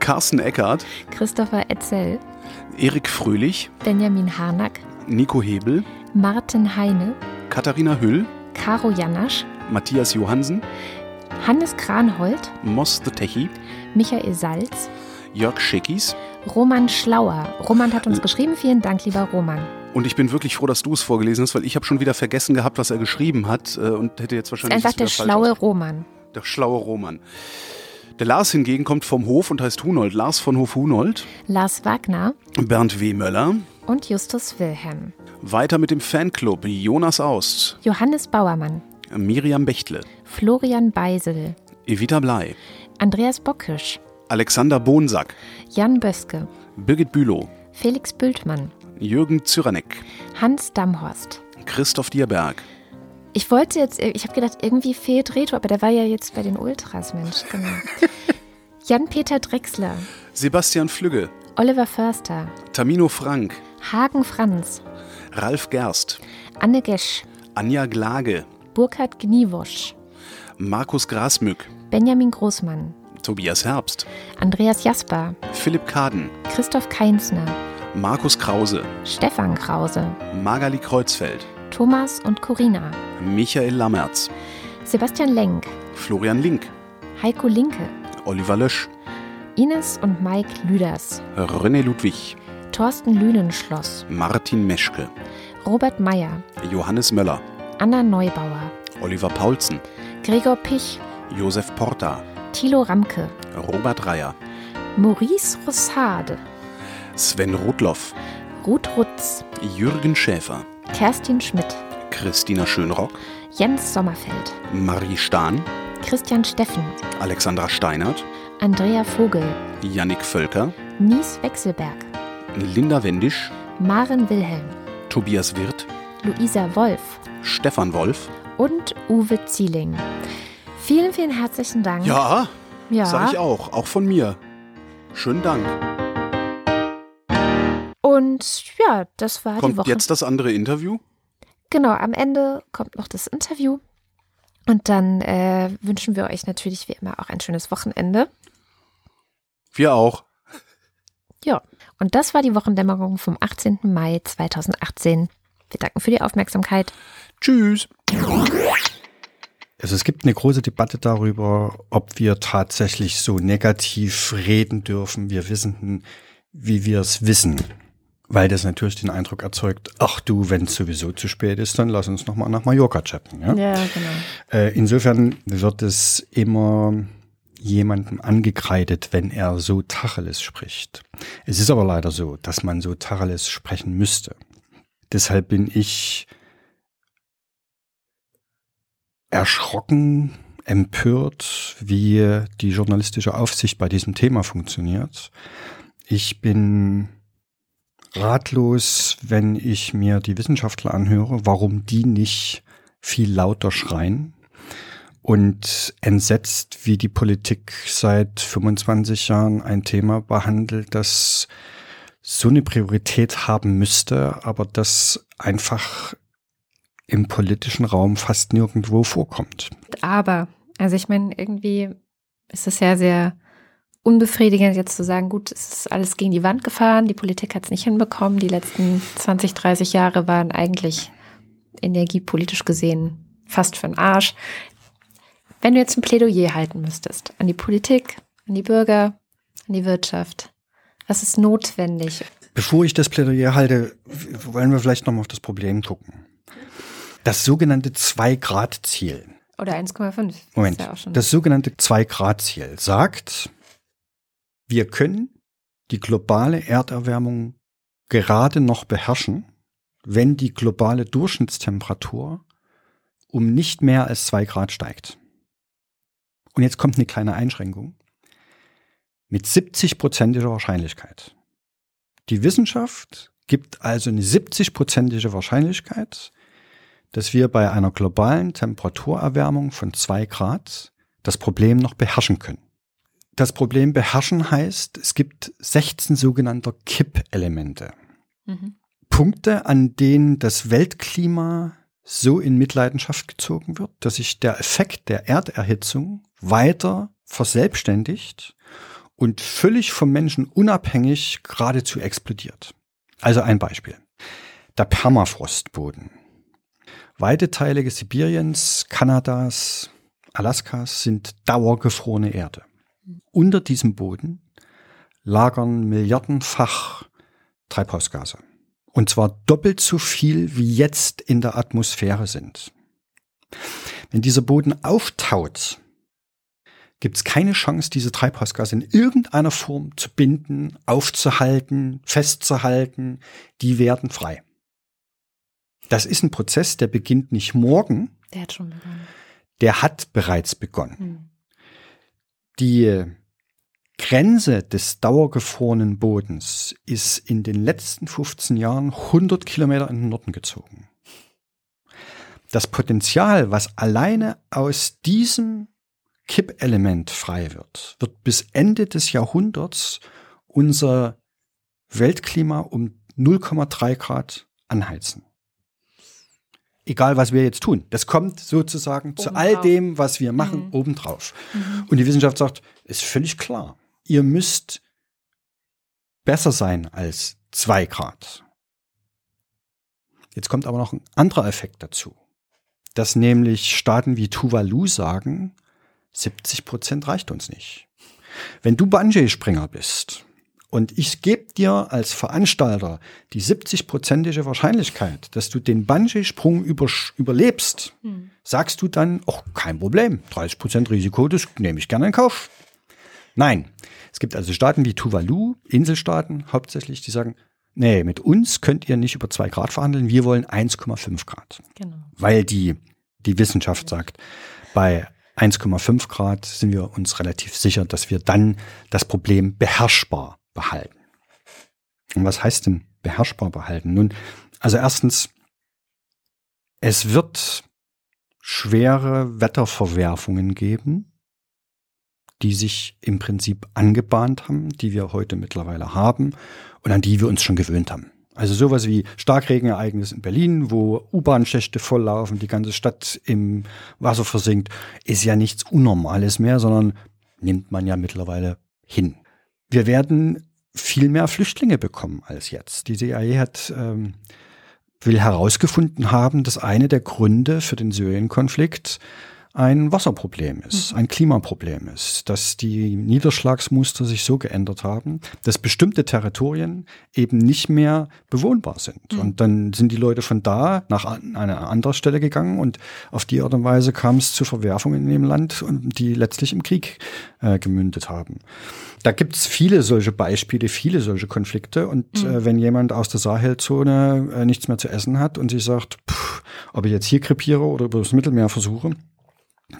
Carsten Eckert, Christopher Etzel, Erik Fröhlich, Benjamin Harnack, Nico Hebel, Martin Heine, Katharina Hüll, Caro Janasch, Matthias Johansen, Hannes Kranhold, Moss the Techie, Michael Salz, Jörg Schickis. Roman Schlauer. Roman hat uns geschrieben. Vielen Dank, lieber Roman. Und ich bin wirklich froh, dass du es vorgelesen hast, weil ich habe schon wieder vergessen gehabt, was er geschrieben hat äh, und hätte jetzt wahrscheinlich Einfach der schlaue. Roman. Der schlaue Roman. Der Lars hingegen kommt vom Hof und heißt Hunold. Lars von Hof Hunold. Lars Wagner Bernd W. Möller. und Justus Wilhelm. Weiter mit dem Fanclub. Jonas Aust. Johannes Bauermann, Miriam Bechtle. Florian Beisel, Evita Blei. Andreas Bockisch, Alexander Bonsack. Jan Böske, Birgit Bülow. Felix Bültmann, Jürgen Zyranek. Hans Damhorst, Christoph Dierberg. Ich wollte jetzt, ich habe gedacht, irgendwie fehlt Reto, aber der war ja jetzt bei den Ultras, Mensch. Genau. Jan-Peter Drechsler. Sebastian Flügge. Oliver Förster. Tamino Frank. Hagen Franz. Ralf Gerst. Anne Gesch. Anja Glage. Burkhard Gniewosch. Markus Grasmück. Benjamin Großmann. Tobias Herbst. Andreas Jasper. Philipp Kaden. Christoph Keinsner. Markus Krause. Stefan Krause. Magali Kreuzfeld. Thomas und Corina. Michael Lammertz. Sebastian Lenk. Florian Link. Heiko Linke. Oliver Lösch. Ines und Mike Lüders. René Ludwig. Thorsten Lühnenschloss. Martin Meschke. Robert Meyer. Johannes Möller. Anna Neubauer. Oliver Paulsen. Gregor Pich. Josef Porta. Thilo Ramke. Robert Reyer. Maurice Rossade. Sven Rudloff. Ruth Rutz. Jürgen Schäfer. Kerstin Schmidt. Christina Schönrock. Jens Sommerfeld. Marie Stahn. Christian Steffen. Alexandra Steinert. Andrea Vogel. Jannik Völker. Nies Wechselberg. Linda Wendisch. Maren Wilhelm. Tobias Wirth. Luisa Wolf. Stefan Wolf. Und Uwe Zieling. Vielen, vielen herzlichen Dank. Ja, ja. sag ich auch. Auch von mir. Schönen Dank. Und ja, das war Kommt die Woche. jetzt das andere Interview? Genau, am Ende kommt noch das Interview. Und dann äh, wünschen wir euch natürlich wie immer auch ein schönes Wochenende. Wir auch. Ja, und das war die Wochendämmerung vom 18. Mai 2018. Wir danken für die Aufmerksamkeit. Tschüss. Also es gibt eine große Debatte darüber, ob wir tatsächlich so negativ reden dürfen. Wir wissen, wie wir es wissen. Weil das natürlich den Eindruck erzeugt, ach du, wenn es sowieso zu spät ist, dann lass uns nochmal nach Mallorca chatten. Ja, ja genau. Äh, insofern wird es immer jemandem angekreidet, wenn er so Tacheles spricht. Es ist aber leider so, dass man so Tacheles sprechen müsste. Deshalb bin ich erschrocken, empört, wie die journalistische Aufsicht bei diesem Thema funktioniert. Ich bin ratlos, wenn ich mir die Wissenschaftler anhöre, warum die nicht viel lauter schreien und entsetzt, wie die Politik seit 25 Jahren ein Thema behandelt, das so eine Priorität haben müsste, aber das einfach im politischen Raum fast nirgendwo vorkommt. Aber, also ich meine, irgendwie ist es ja sehr unbefriedigend, jetzt zu sagen, gut, es ist alles gegen die Wand gefahren, die Politik hat es nicht hinbekommen, die letzten 20, 30 Jahre waren eigentlich energiepolitisch gesehen fast für den Arsch. Wenn du jetzt ein Plädoyer halten müsstest an die Politik, an die Bürger, an die Wirtschaft, was ist notwendig? Bevor ich das Plädoyer halte, wollen wir vielleicht nochmal auf das Problem gucken. Das sogenannte Zwei-Grad-Ziel. Oder 1,5. Moment. Ja das sogenannte Zwei-Grad-Ziel sagt, wir können die globale Erderwärmung gerade noch beherrschen, wenn die globale Durchschnittstemperatur um nicht mehr als zwei Grad steigt. Und jetzt kommt eine kleine Einschränkung. Mit 70-prozentiger Wahrscheinlichkeit. Die Wissenschaft gibt also eine 70-prozentige Wahrscheinlichkeit, dass wir bei einer globalen Temperaturerwärmung von zwei Grad das Problem noch beherrschen können. Das Problem beherrschen heißt, es gibt 16 sogenannte Kippelemente. Mhm. Punkte, an denen das Weltklima so in Mitleidenschaft gezogen wird, dass sich der Effekt der Erderhitzung weiter verselbstständigt und völlig vom Menschen unabhängig geradezu explodiert. Also ein Beispiel. Der Permafrostboden. Weite Teile Sibiriens, Kanadas, Alaskas sind dauergefrorene Erde. Unter diesem Boden lagern milliardenfach Treibhausgase. Und zwar doppelt so viel, wie jetzt in der Atmosphäre sind. Wenn dieser Boden auftaut, gibt es keine Chance, diese Treibhausgase in irgendeiner Form zu binden, aufzuhalten, festzuhalten. Die werden frei. Das ist ein Prozess, der beginnt nicht morgen. Der hat schon begonnen. Der hat bereits begonnen. Hm. Die Grenze des dauergefrorenen Bodens ist in den letzten 15 Jahren 100 Kilometer in den Norden gezogen. das Potenzial, was alleine aus diesem Kippelement frei wird, wird bis Ende des Jahrhunderts unser Weltklima um 0,3 Grad anheizen. Egal, was wir jetzt tun. Das kommt sozusagen obendrauf. zu all dem, was wir machen, mhm. obendrauf. Mhm. Und die Wissenschaft sagt, ist völlig klar. Ihr müsst besser sein als zwei Grad. Jetzt kommt aber noch ein anderer Effekt dazu, dass nämlich Staaten wie Tuvalu sagen, 70 Prozent reicht uns nicht. Wenn du Bungee-Springer bist und ich gebe dir als Veranstalter die 70-prozentige Wahrscheinlichkeit, dass du den Bungee-Sprung über, überlebst, hm. sagst du dann, oh, kein Problem, 30 Prozent Risiko, das nehme ich gerne in Kauf. Nein, es gibt also Staaten wie Tuvalu, Inselstaaten hauptsächlich, die sagen, nee, mit uns könnt ihr nicht über zwei Grad verhandeln, wir wollen 1,5 Grad. Genau. Weil die, die Wissenschaft sagt, bei 1,5 Grad sind wir uns relativ sicher, dass wir dann das Problem beherrschbar behalten. Und was heißt denn beherrschbar behalten? Nun, also erstens, es wird schwere Wetterverwerfungen geben, die sich im Prinzip angebahnt haben, die wir heute mittlerweile haben und an die wir uns schon gewöhnt haben. Also sowas wie Starkregenereignis in Berlin, wo U-Bahn-Schächte volllaufen, die ganze Stadt im Wasser versinkt, ist ja nichts Unnormales mehr, sondern nimmt man ja mittlerweile hin. Wir werden viel mehr Flüchtlinge bekommen als jetzt. Die CIA hat ähm, will herausgefunden haben, dass eine der Gründe für den Syrien-Konflikt ein Wasserproblem ist, mhm. ein Klimaproblem ist, dass die Niederschlagsmuster sich so geändert haben, dass bestimmte Territorien eben nicht mehr bewohnbar sind. Mhm. Und dann sind die Leute von da nach einer anderen Stelle gegangen und auf die Art und Weise kam es zu Verwerfungen in dem Land, die letztlich im Krieg äh, gemündet haben. Da gibt es viele solche Beispiele, viele solche Konflikte. Und mhm. äh, wenn jemand aus der Sahelzone äh, nichts mehr zu essen hat und sich sagt, pff, ob ich jetzt hier krepiere oder über das Mittelmeer versuche,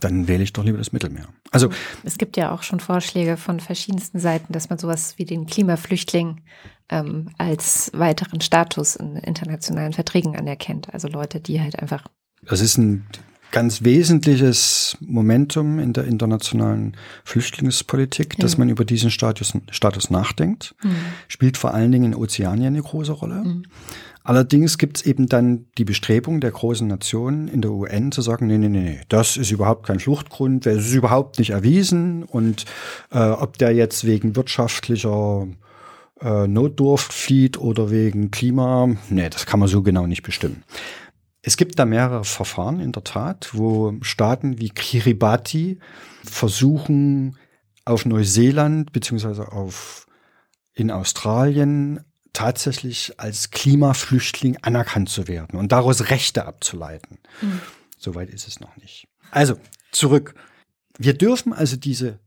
dann wähle ich doch lieber das Mittelmeer. Also es gibt ja auch schon Vorschläge von verschiedensten Seiten, dass man sowas wie den Klimaflüchtling ähm, als weiteren Status in internationalen Verträgen anerkennt. Also Leute, die halt einfach. Das ist ein ganz wesentliches Momentum in der internationalen Flüchtlingspolitik, ja. dass man über diesen Status, Status nachdenkt. Mhm. Spielt vor allen Dingen in Ozeanien eine große Rolle. Mhm. Allerdings gibt es eben dann die Bestrebung der großen Nationen in der UN zu sagen, nee, nee, nee, das ist überhaupt kein Fluchtgrund, das ist überhaupt nicht erwiesen und äh, ob der jetzt wegen wirtschaftlicher äh, Notdurft flieht oder wegen Klima, nee, das kann man so genau nicht bestimmen. Es gibt da mehrere Verfahren in der Tat, wo Staaten wie Kiribati versuchen, auf Neuseeland beziehungsweise auf in Australien tatsächlich als Klimaflüchtling anerkannt zu werden und daraus Rechte abzuleiten. Mhm. Soweit ist es noch nicht. Also zurück. Wir dürfen also diese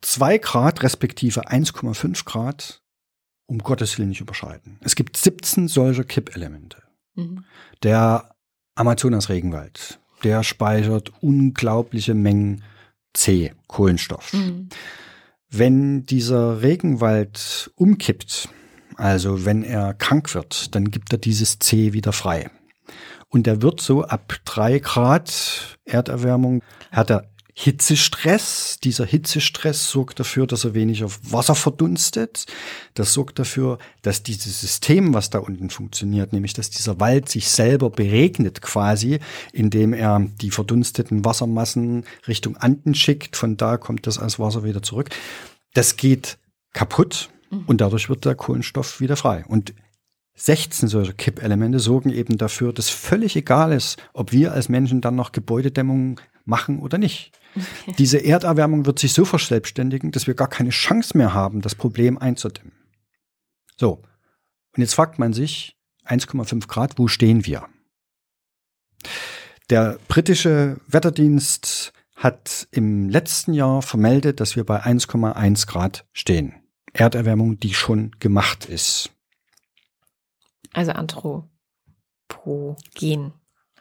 zwei Grad respektive 1,5 Grad um Gottes Willen nicht überschreiten. Es gibt 17 solcher Kippelemente. Mhm. Der Amazonas-Regenwald, der speichert unglaubliche Mengen C, Kohlenstoff. Mhm. Wenn dieser Regenwald umkippt, also wenn er krank wird, dann gibt er dieses C wieder frei. Und er wird so ab drei Grad Erderwärmung, hat er Hitzestress. Dieser Hitzestress sorgt dafür, dass er weniger Wasser verdunstet. Das sorgt dafür, dass dieses System, was da unten funktioniert, nämlich dass dieser Wald sich selber beregnet quasi, indem er die verdunsteten Wassermassen Richtung Anden schickt. Von da kommt das als Wasser wieder zurück. Das geht kaputt. Mhm. Und dadurch wird der Kohlenstoff wieder frei. Und 16 solcher Kippelemente sorgen eben dafür, dass völlig egal ist, ob wir als Menschen dann noch Gebäudedämmung machen oder nicht. Diese Erderwärmung wird sich so verselbstständigen, dass wir gar keine Chance mehr haben, das Problem einzudämmen. So. Und jetzt fragt man sich, 1,5 Grad, wo stehen wir? Der britische Wetterdienst hat im letzten Jahr vermeldet, dass wir bei 1,1 Grad stehen. Erderwärmung, die schon gemacht ist. Also Anthropogen.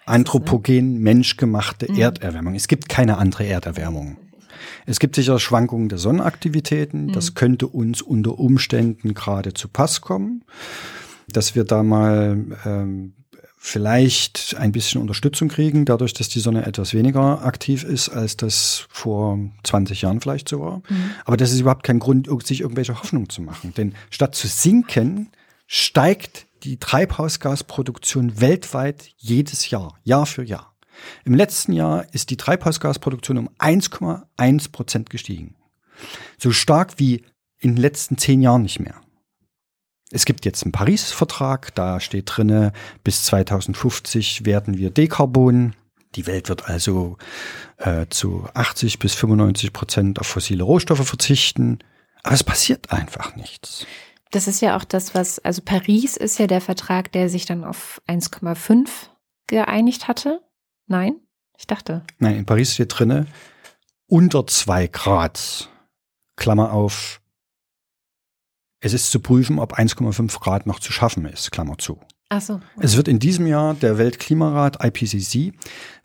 Anthropogen, ne? menschgemachte mhm. Erderwärmung. Es gibt keine andere Erderwärmung. Es gibt sicher Schwankungen der Sonnenaktivitäten. Mhm. Das könnte uns unter Umständen gerade zu Pass kommen, dass wir da mal ähm, vielleicht ein bisschen Unterstützung kriegen, dadurch, dass die Sonne etwas weniger aktiv ist, als das vor 20 Jahren vielleicht so war. Mhm. Aber das ist überhaupt kein Grund, sich irgendwelche Hoffnung zu machen. Denn statt zu sinken, steigt die Treibhausgasproduktion weltweit jedes Jahr, Jahr für Jahr. Im letzten Jahr ist die Treibhausgasproduktion um 1,1 Prozent gestiegen. So stark wie in den letzten zehn Jahren nicht mehr. Es gibt jetzt einen Paris-Vertrag, da steht drinne, bis 2050 werden wir dekarbonen. Die Welt wird also äh, zu 80 bis 95 Prozent auf fossile Rohstoffe verzichten. Aber es passiert einfach nichts. Das ist ja auch das, was, also Paris ist ja der Vertrag, der sich dann auf 1,5 geeinigt hatte. Nein? Ich dachte. Nein, in Paris steht drinne unter zwei Grad. Klammer auf, es ist zu prüfen, ob 1,5 Grad noch zu schaffen ist, Klammer zu. Ach so. Es wird in diesem Jahr der Weltklimarat IPCC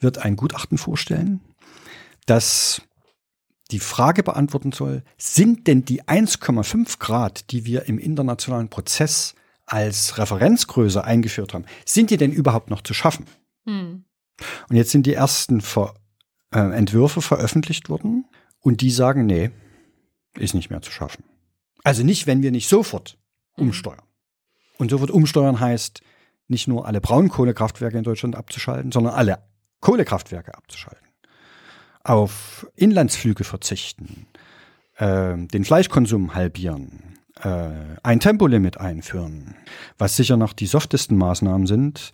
wird ein Gutachten vorstellen, das die Frage beantworten soll, sind denn die 1,5 Grad, die wir im internationalen Prozess als Referenzgröße eingeführt haben, sind die denn überhaupt noch zu schaffen? Hm. Und jetzt sind die ersten Ver äh, Entwürfe veröffentlicht worden und die sagen, nee, ist nicht mehr zu schaffen. Also nicht, wenn wir nicht sofort mhm. umsteuern. Und sofort umsteuern heißt, nicht nur alle Braunkohlekraftwerke in Deutschland abzuschalten, sondern alle Kohlekraftwerke abzuschalten. Auf Inlandsflüge verzichten, äh, den Fleischkonsum halbieren, äh, ein Tempolimit einführen, was sicher noch die softesten Maßnahmen sind.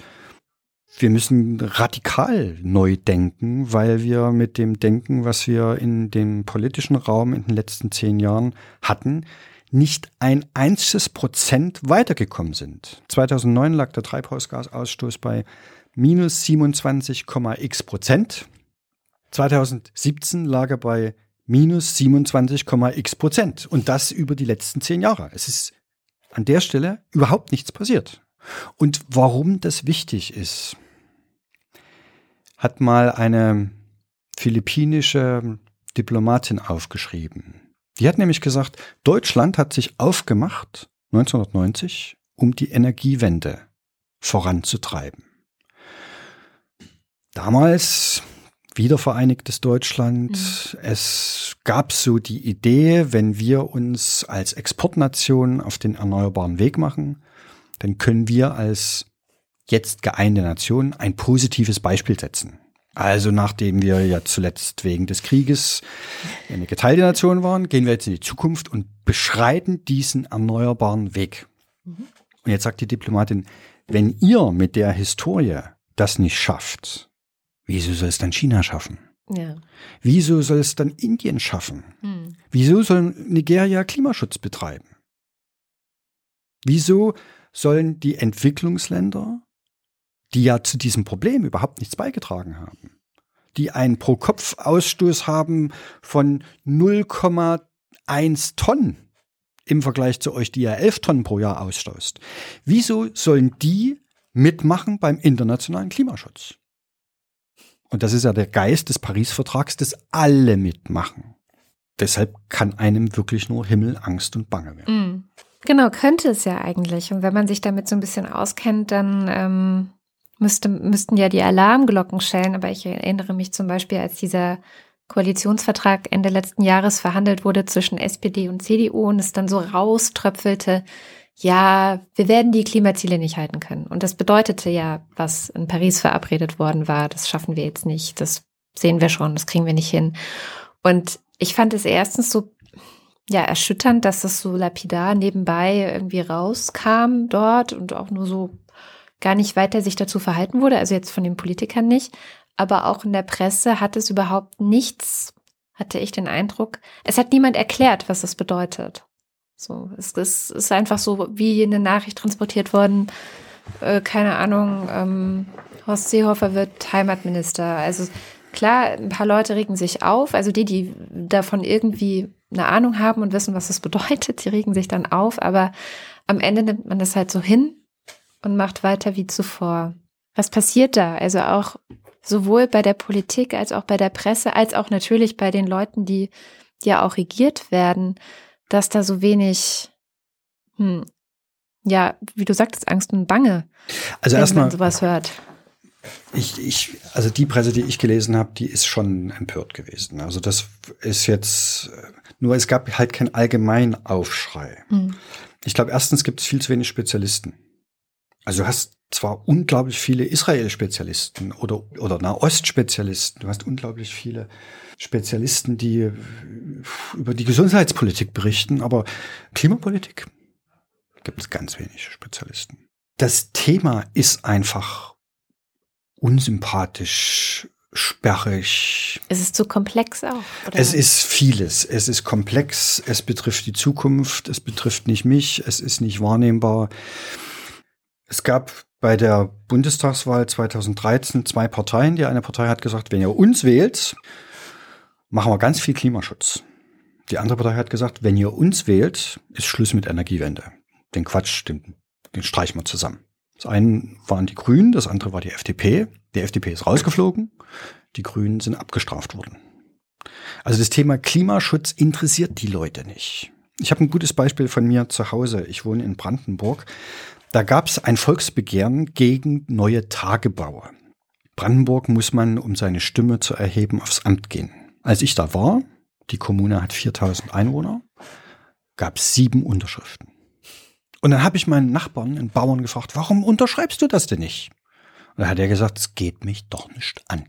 Wir müssen radikal neu denken, weil wir mit dem Denken, was wir in dem politischen Raum in den letzten zehn Jahren hatten, nicht ein einziges Prozent weitergekommen sind. 2009 lag der Treibhausgasausstoß bei minus 27,x Prozent. 2017 lag er bei minus 27,x Prozent. Und das über die letzten zehn Jahre. Es ist an der Stelle überhaupt nichts passiert. Und warum das wichtig ist, hat mal eine philippinische Diplomatin aufgeschrieben. Die hat nämlich gesagt, Deutschland hat sich aufgemacht 1990, um die Energiewende voranzutreiben. Damals wiedervereinigtes Deutschland. Mhm. Es gab so die Idee, wenn wir uns als Exportnation auf den erneuerbaren Weg machen, dann können wir als jetzt geeinte Nation ein positives Beispiel setzen. Also nachdem wir ja zuletzt wegen des Krieges eine geteilte Nation waren, gehen wir jetzt in die Zukunft und beschreiten diesen erneuerbaren Weg. Mhm. Und jetzt sagt die Diplomatin, wenn ihr mit der Historie das nicht schafft, wieso soll es dann China schaffen? Ja. Wieso soll es dann Indien schaffen? Mhm. Wieso soll Nigeria Klimaschutz betreiben? Wieso sollen die Entwicklungsländer die ja zu diesem Problem überhaupt nichts beigetragen haben, die einen Pro-Kopf-Ausstoß haben von 0,1 Tonnen im Vergleich zu euch, die ja 11 Tonnen pro Jahr ausstoßt. Wieso sollen die mitmachen beim internationalen Klimaschutz? Und das ist ja der Geist des Paris-Vertrags, dass alle mitmachen. Deshalb kann einem wirklich nur Himmel, Angst und Bange werden. Mm. Genau, könnte es ja eigentlich. Und wenn man sich damit so ein bisschen auskennt, dann ähm, müsste, müssten ja die Alarmglocken schellen, aber ich erinnere mich zum Beispiel, als dieser Koalitionsvertrag Ende letzten Jahres verhandelt wurde zwischen SPD und CDU und es dann so rauströpfelte, ja, wir werden die Klimaziele nicht halten können. Und das bedeutete ja, was in Paris verabredet worden war, das schaffen wir jetzt nicht, das sehen wir schon, das kriegen wir nicht hin. Und ich fand es erstens so, ja, erschütternd, dass das so lapidar nebenbei irgendwie rauskam dort und auch nur so gar nicht weiter sich dazu verhalten wurde, also jetzt von den Politikern nicht, aber auch in der Presse hat es überhaupt nichts, hatte ich den Eindruck. Es hat niemand erklärt, was das bedeutet. So, es, es ist einfach so wie eine Nachricht transportiert worden. Äh, keine Ahnung, ähm, Horst Seehofer wird Heimatminister. Also klar, ein paar Leute regen sich auf. Also die, die davon irgendwie eine Ahnung haben und wissen, was das bedeutet, die regen sich dann auf. Aber am Ende nimmt man das halt so hin und macht weiter wie zuvor. Was passiert da? Also auch sowohl bei der Politik als auch bei der Presse, als auch natürlich bei den Leuten, die, ja auch regiert werden, dass da so wenig, hm, ja, wie du sagtest, Angst und Bange, also wenn man sowas hört. Ich, ich, also die Presse, die ich gelesen habe, die ist schon empört gewesen. Also das ist jetzt, nur es gab halt kein Allgemeinaufschrei. Mhm. Ich glaube, erstens gibt es viel zu wenig Spezialisten. Also du hast zwar unglaublich viele Israel-Spezialisten oder, oder Nahost-Spezialisten, du hast unglaublich viele Spezialisten, die über die Gesundheitspolitik berichten, aber Klimapolitik gibt es ganz wenig Spezialisten. Das Thema ist einfach unsympathisch, sperrig. Es ist zu komplex auch. Oder? Es ist vieles. Es ist komplex. Es betrifft die Zukunft. Es betrifft nicht mich. Es ist nicht wahrnehmbar. Es gab bei der Bundestagswahl 2013 zwei Parteien. Die eine Partei hat gesagt, wenn ihr uns wählt, machen wir ganz viel Klimaschutz. Die andere Partei hat gesagt, wenn ihr uns wählt, ist Schluss mit Energiewende. Den Quatsch, den, den streichen wir zusammen. Das eine waren die Grünen, das andere war die FDP. Die FDP ist rausgeflogen, die Grünen sind abgestraft worden. Also das Thema Klimaschutz interessiert die Leute nicht. Ich habe ein gutes Beispiel von mir zu Hause. Ich wohne in Brandenburg. Da gab es ein Volksbegehren gegen neue Tagebaue. Brandenburg muss man, um seine Stimme zu erheben, aufs Amt gehen. Als ich da war, die Kommune hat 4000 Einwohner, gab es sieben Unterschriften. Und dann habe ich meinen Nachbarn, einen Bauern, gefragt, warum unterschreibst du das denn nicht? Und dann hat er gesagt, es geht mich doch nicht an.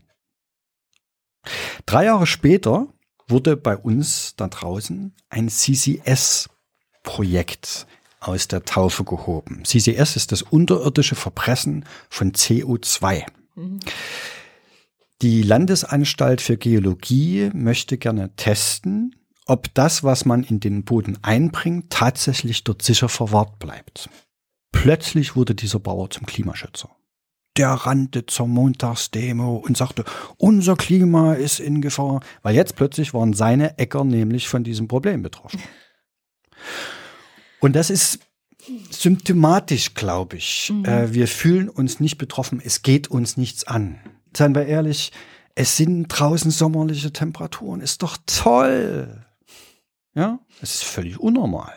Drei Jahre später wurde bei uns da draußen ein CCS-Projekt aus der Taufe gehoben. CCS ist das unterirdische Verpressen von CO2. Mhm. Die Landesanstalt für Geologie möchte gerne testen, ob das, was man in den Boden einbringt, tatsächlich dort sicher verwahrt bleibt. Plötzlich wurde dieser Bauer zum Klimaschützer. Der rannte zur Montagsdemo und sagte, unser Klima ist in Gefahr, weil jetzt plötzlich waren seine Äcker nämlich von diesem Problem betroffen. Und das ist symptomatisch, glaube ich. Mhm. Äh, wir fühlen uns nicht betroffen, es geht uns nichts an. Seien wir ehrlich, es sind draußen sommerliche Temperaturen, ist doch toll. Ja, es ist völlig unnormal.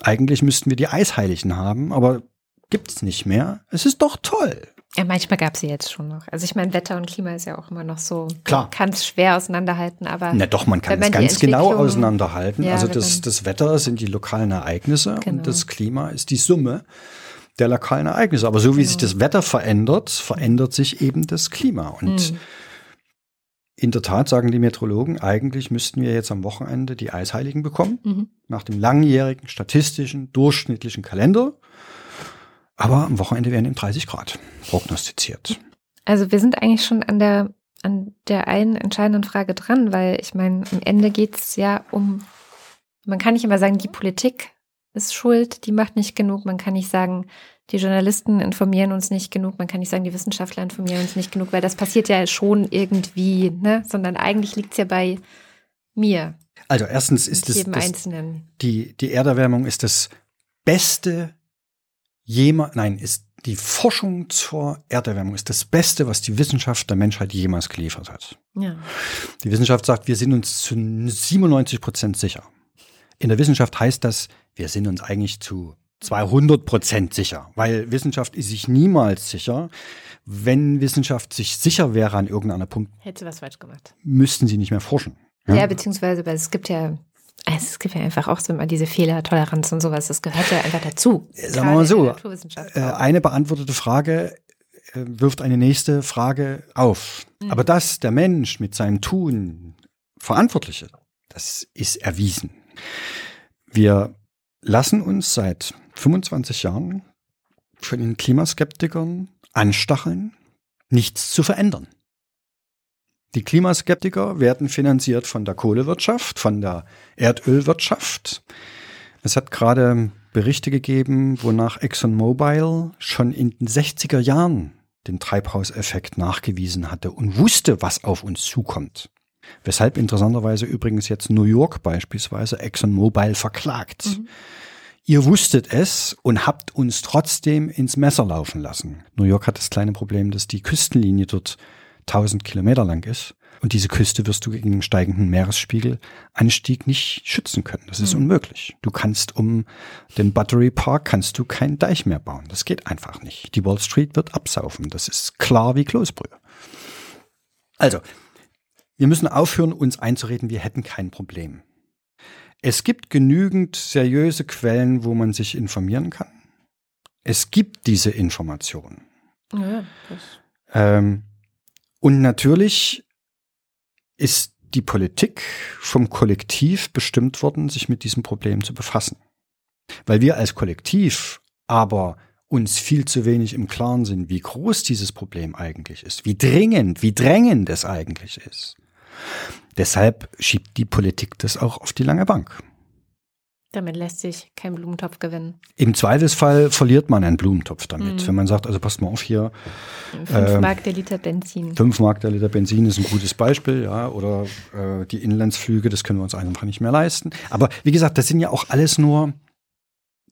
Eigentlich müssten wir die Eisheiligen haben, aber gibt's nicht mehr. Es ist doch toll. Ja, manchmal gab es sie jetzt schon noch. Also ich meine, Wetter und Klima ist ja auch immer noch so. Klar. kann es schwer auseinanderhalten, aber. Na doch, man kann es ganz genau auseinanderhalten. Ja, also das, das Wetter sind die lokalen Ereignisse genau. und das Klima ist die Summe der lokalen Ereignisse. Aber so wie genau. sich das Wetter verändert, verändert sich eben das Klima. Und mhm. In der Tat sagen die Metrologen, eigentlich müssten wir jetzt am Wochenende die Eisheiligen bekommen, mhm. nach dem langjährigen statistischen, durchschnittlichen Kalender. Aber am Wochenende werden eben 30 Grad prognostiziert. Also wir sind eigentlich schon an der, an der einen entscheidenden Frage dran, weil ich meine, am Ende geht es ja um, man kann nicht immer sagen, die Politik ist schuld, die macht nicht genug. Man kann nicht sagen, die Journalisten informieren uns nicht genug, man kann nicht sagen, die Wissenschaftler informieren uns nicht genug, weil das passiert ja schon irgendwie, ne? sondern eigentlich liegt es ja bei mir. Also erstens ist es die, die Erderwärmung ist das beste jemals, nein, ist die Forschung zur Erderwärmung ist das Beste, was die Wissenschaft der Menschheit jemals geliefert hat. Ja. Die Wissenschaft sagt, wir sind uns zu 97 Prozent sicher. In der Wissenschaft heißt das, wir sind uns eigentlich zu 200 Prozent sicher, weil Wissenschaft ist sich niemals sicher. Wenn Wissenschaft sich sicher wäre an irgendeiner Punkt, hätte sie was falsch gemacht. Müssten sie nicht mehr forschen. Ja, ja beziehungsweise, weil es gibt ja es gibt ja einfach auch so immer diese Fehlertoleranz und sowas. Das gehört ja einfach dazu. Sagen wir mal so, äh, eine beantwortete Frage äh, wirft eine nächste Frage auf. Mhm. Aber dass der Mensch mit seinem Tun Verantwortliche, das ist erwiesen. Wir lassen uns seit 25 Jahren von den Klimaskeptikern anstacheln, nichts zu verändern. Die Klimaskeptiker werden finanziert von der Kohlewirtschaft, von der Erdölwirtschaft. Es hat gerade Berichte gegeben, wonach ExxonMobil schon in den 60er Jahren den Treibhauseffekt nachgewiesen hatte und wusste, was auf uns zukommt. Weshalb interessanterweise übrigens jetzt New York beispielsweise ExxonMobil verklagt. Mhm. Ihr wusstet es und habt uns trotzdem ins Messer laufen lassen. New York hat das kleine Problem, dass die Küstenlinie dort 1000 Kilometer lang ist. Und diese Küste wirst du gegen den steigenden Meeresspiegelanstieg nicht schützen können. Das ist mhm. unmöglich. Du kannst um den Battery Park kannst du keinen Deich mehr bauen. Das geht einfach nicht. Die Wall Street wird absaufen. Das ist klar wie Kloßbrühe. Also, wir müssen aufhören, uns einzureden, wir hätten kein Problem. Es gibt genügend seriöse Quellen, wo man sich informieren kann. Es gibt diese Informationen. Ja, ähm, und natürlich ist die Politik vom Kollektiv bestimmt worden, sich mit diesem Problem zu befassen. Weil wir als Kollektiv aber uns viel zu wenig im Klaren sind, wie groß dieses Problem eigentlich ist, wie dringend, wie drängend es eigentlich ist. Deshalb schiebt die Politik das auch auf die lange Bank. Damit lässt sich kein Blumentopf gewinnen. Im Zweifelsfall verliert man einen Blumentopf damit. Mhm. Wenn man sagt, also passt mal auf hier. Fünf äh, Mark der Liter Benzin. Fünf Mark der Liter Benzin ist ein gutes Beispiel, ja. Oder äh, die Inlandsflüge, das können wir uns einfach nicht mehr leisten. Aber wie gesagt, das sind ja auch alles nur,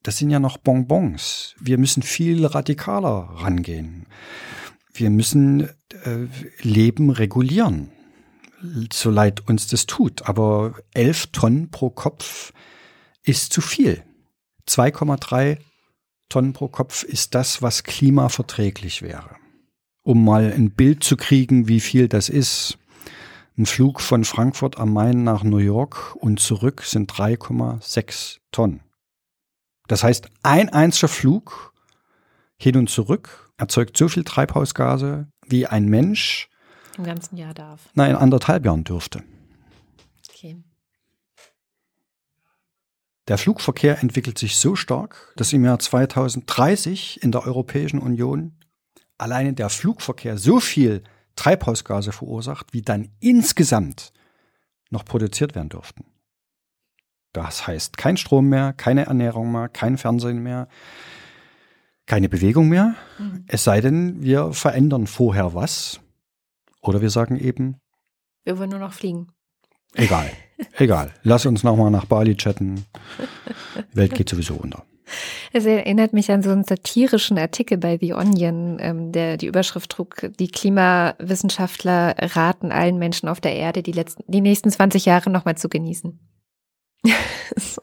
das sind ja noch Bonbons. Wir müssen viel radikaler rangehen. Wir müssen äh, Leben regulieren. So leid uns das tut. Aber elf Tonnen pro Kopf ist zu viel. 2,3 Tonnen pro Kopf ist das, was klimaverträglich wäre. Um mal ein Bild zu kriegen, wie viel das ist. Ein Flug von Frankfurt am Main nach New York und zurück sind 3,6 Tonnen. Das heißt, ein einziger Flug hin und zurück erzeugt so viel Treibhausgase, wie ein Mensch im ganzen Jahr darf. Nein, in anderthalb Jahren dürfte. Okay. Der Flugverkehr entwickelt sich so stark, dass im Jahr 2030 in der Europäischen Union alleine der Flugverkehr so viel Treibhausgase verursacht, wie dann insgesamt noch produziert werden dürften. Das heißt kein Strom mehr, keine Ernährung mehr, kein Fernsehen mehr, keine Bewegung mehr. Mhm. Es sei denn, wir verändern vorher was. Oder wir sagen eben. Wir wollen nur noch fliegen. Egal, egal. Lass uns nochmal nach Bali chatten. Die Welt geht sowieso unter. Es erinnert mich an so einen satirischen Artikel bei The Onion, ähm, der die Überschrift trug, die Klimawissenschaftler raten allen Menschen auf der Erde, die, letzten, die nächsten 20 Jahre nochmal zu genießen. so.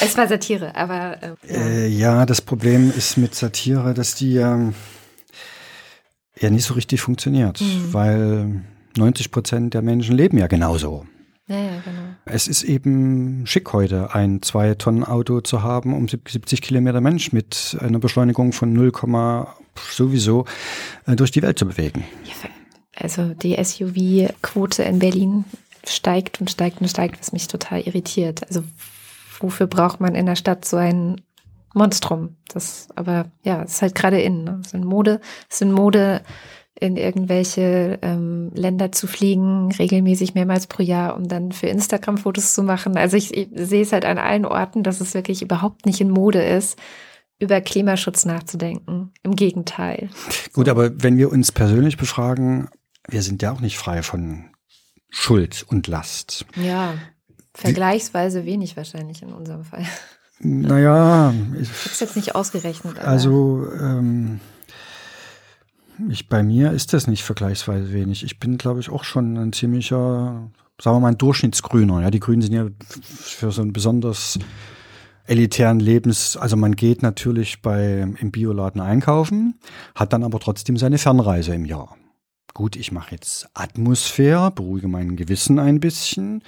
Es war Satire, aber. Äh, ja. Äh, ja. das Problem ist mit Satire, dass die ähm, ja nicht so richtig funktioniert, mhm. weil 90 Prozent der Menschen leben ja genauso. Ja, ja, genau. Es ist eben schick heute, ein Zwei-Tonnen-Auto zu haben, um 70 Kilometer Mensch mit einer Beschleunigung von 0, sowieso äh, durch die Welt zu bewegen. Also die SUV-Quote in Berlin steigt und steigt und steigt, was mich total irritiert. Also wofür braucht man in der Stadt so ein Monstrum? Das, aber ja, es ist halt gerade in. Ne? Es sind Mode, es sind Mode in irgendwelche ähm, Länder zu fliegen, regelmäßig mehrmals pro Jahr, um dann für Instagram Fotos zu machen. Also ich, ich sehe es halt an allen Orten, dass es wirklich überhaupt nicht in Mode ist, über Klimaschutz nachzudenken. Im Gegenteil. Gut, aber wenn wir uns persönlich befragen, wir sind ja auch nicht frei von Schuld und Last. Ja, vergleichsweise wenig wahrscheinlich in unserem Fall. Naja, ich habe es jetzt nicht ausgerechnet. Also ähm, ich, bei mir ist das nicht vergleichsweise wenig. Ich bin, glaube ich, auch schon ein ziemlicher, sagen wir mal, ein Durchschnittsgrüner. Ja, die Grünen sind ja für so ein besonders elitären Lebens, also man geht natürlich bei, im Bioladen einkaufen, hat dann aber trotzdem seine Fernreise im Jahr. Gut, ich mache jetzt Atmosphäre, beruhige mein Gewissen ein bisschen.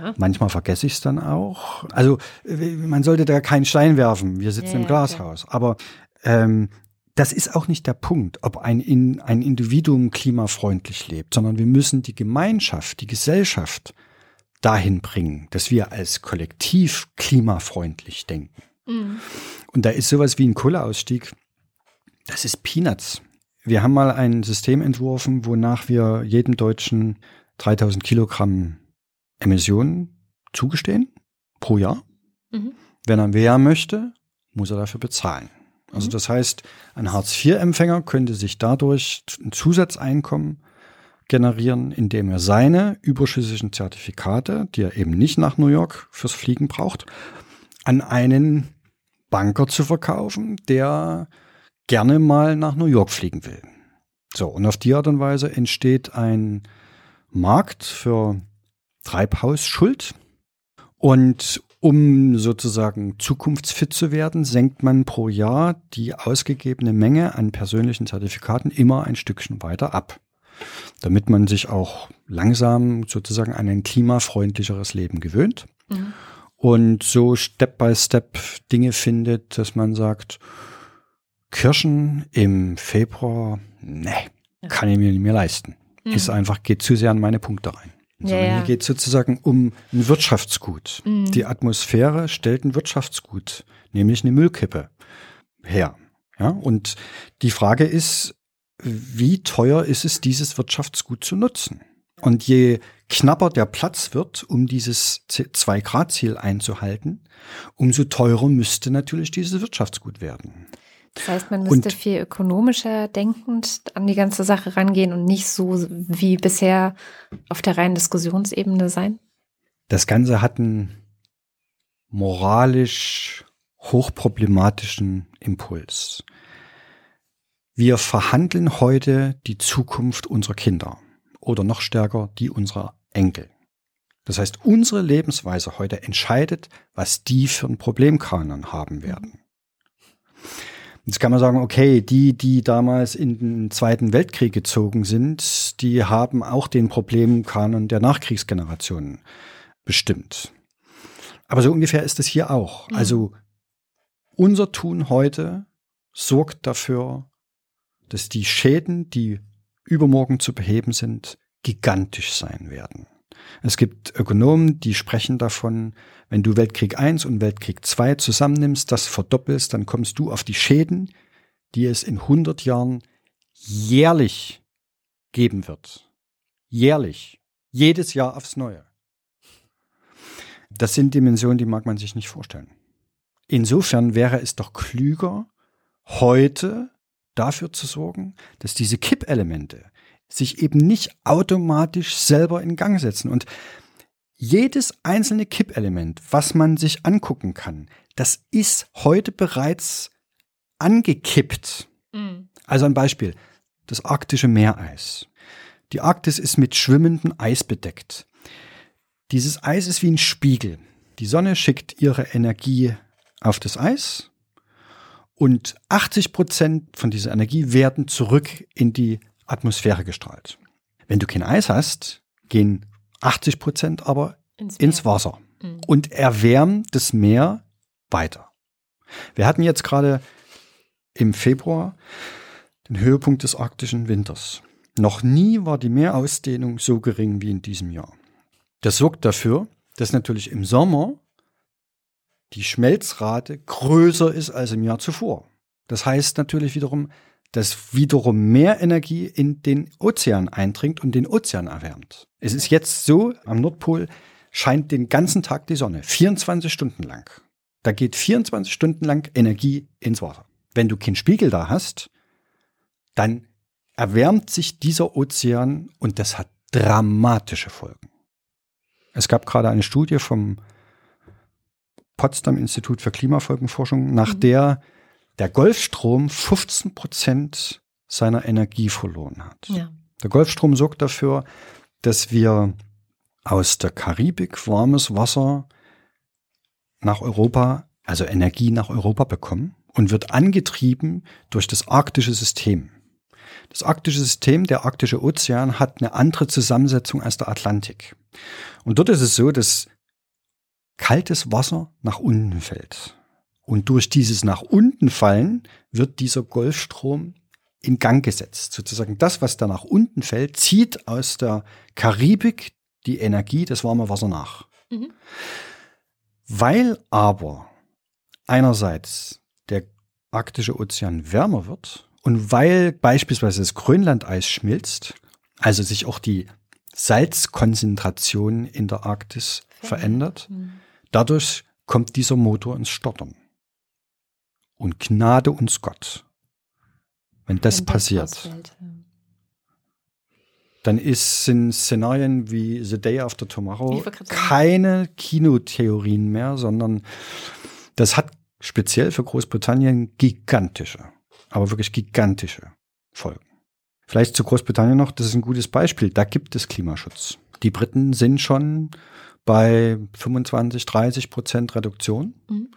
Ja. Manchmal vergesse ich es dann auch. Also man sollte da keinen Stein werfen. Wir sitzen ja, im Glashaus. Okay. Aber ähm, das ist auch nicht der Punkt, ob ein, in, ein Individuum klimafreundlich lebt, sondern wir müssen die Gemeinschaft, die Gesellschaft dahin bringen, dass wir als Kollektiv klimafreundlich denken. Mhm. Und da ist sowas wie ein Kohleausstieg, das ist Peanuts. Wir haben mal ein System entworfen, wonach wir jedem Deutschen 3000 Kilogramm Emissionen zugestehen pro Jahr. Mhm. Wenn er mehr möchte, muss er dafür bezahlen. Also mhm. das heißt, ein Hartz-IV-Empfänger könnte sich dadurch ein Zusatzeinkommen generieren, indem er seine überschüssigen Zertifikate, die er eben nicht nach New York fürs Fliegen braucht, an einen Banker zu verkaufen, der gerne mal nach New York fliegen will. So, und auf die Art und Weise entsteht ein Markt für Treibhausschuld. Und um sozusagen zukunftsfit zu werden, senkt man pro Jahr die ausgegebene Menge an persönlichen Zertifikaten immer ein Stückchen weiter ab, damit man sich auch langsam sozusagen an ein klimafreundlicheres Leben gewöhnt. Mhm. Und so Step by Step Dinge findet, dass man sagt, Kirschen im Februar, ne, kann ich mir nicht mehr leisten. Mhm. Ist einfach, geht zu sehr an meine Punkte rein. Ja, ja. Hier geht es sozusagen um ein Wirtschaftsgut. Mhm. Die Atmosphäre stellt ein Wirtschaftsgut, nämlich eine Müllkippe her. Ja, und die Frage ist, wie teuer ist es, dieses Wirtschaftsgut zu nutzen? Und je knapper der Platz wird, um dieses Zwei-Grad-Ziel einzuhalten, umso teurer müsste natürlich dieses Wirtschaftsgut werden. Das heißt, man müsste und, viel ökonomischer denkend an die ganze Sache rangehen und nicht so wie bisher auf der reinen Diskussionsebene sein? Das Ganze hat einen moralisch hochproblematischen Impuls. Wir verhandeln heute die Zukunft unserer Kinder oder noch stärker die unserer Enkel. Das heißt, unsere Lebensweise heute entscheidet, was die für ein Problemkanon haben werden. Jetzt kann man sagen, okay, die, die damals in den Zweiten Weltkrieg gezogen sind, die haben auch den Problemkanon der Nachkriegsgenerationen bestimmt. Aber so ungefähr ist es hier auch. Mhm. Also unser Tun heute sorgt dafür, dass die Schäden, die übermorgen zu beheben sind, gigantisch sein werden. Es gibt Ökonomen, die sprechen davon, wenn du Weltkrieg I und Weltkrieg II zusammennimmst, das verdoppelst, dann kommst du auf die Schäden, die es in 100 Jahren jährlich geben wird. Jährlich. Jedes Jahr aufs Neue. Das sind Dimensionen, die mag man sich nicht vorstellen. Insofern wäre es doch klüger, heute dafür zu sorgen, dass diese Kippelemente, sich eben nicht automatisch selber in Gang setzen. Und jedes einzelne Kippelement, was man sich angucken kann, das ist heute bereits angekippt. Mhm. Also ein Beispiel, das arktische Meereis. Die Arktis ist mit schwimmendem Eis bedeckt. Dieses Eis ist wie ein Spiegel. Die Sonne schickt ihre Energie auf das Eis und 80 Prozent von dieser Energie werden zurück in die Atmosphäre gestrahlt. Wenn du kein Eis hast, gehen 80 Prozent aber ins, ins Wasser mhm. und erwärmen das Meer weiter. Wir hatten jetzt gerade im Februar den Höhepunkt des arktischen Winters. Noch nie war die Meerausdehnung so gering wie in diesem Jahr. Das sorgt dafür, dass natürlich im Sommer die Schmelzrate größer ist als im Jahr zuvor. Das heißt natürlich wiederum, das wiederum mehr Energie in den Ozean eindringt und den Ozean erwärmt. Es ist jetzt so, am Nordpol scheint den ganzen Tag die Sonne, 24 Stunden lang. Da geht 24 Stunden lang Energie ins Wasser. Wenn du keinen Spiegel da hast, dann erwärmt sich dieser Ozean und das hat dramatische Folgen. Es gab gerade eine Studie vom Potsdam Institut für Klimafolgenforschung, nach mhm. der der Golfstrom 15 Prozent seiner Energie verloren hat. Ja. Der Golfstrom sorgt dafür, dass wir aus der Karibik warmes Wasser nach Europa, also Energie nach Europa bekommen und wird angetrieben durch das arktische System. Das arktische System, der arktische Ozean, hat eine andere Zusammensetzung als der Atlantik. Und dort ist es so, dass kaltes Wasser nach unten fällt. Und durch dieses nach unten fallen wird dieser Golfstrom in Gang gesetzt. Sozusagen das, was da nach unten fällt, zieht aus der Karibik die Energie, das warme Wasser nach. Mhm. Weil aber einerseits der arktische Ozean wärmer wird und weil beispielsweise das Grönlandeis schmilzt, also sich auch die Salzkonzentration in der Arktis verändert, mhm. dadurch kommt dieser Motor ins Stottern und Gnade uns Gott. Wenn das Wenn passiert, ausfällt, dann ist, sind Szenarien wie The Day After Tomorrow keine Kinotheorien mehr, sondern das hat speziell für Großbritannien gigantische, aber wirklich gigantische Folgen. Vielleicht zu Großbritannien noch, das ist ein gutes Beispiel. Da gibt es Klimaschutz. Die Briten sind schon bei 25, 30 Prozent Reduktion. Mhm.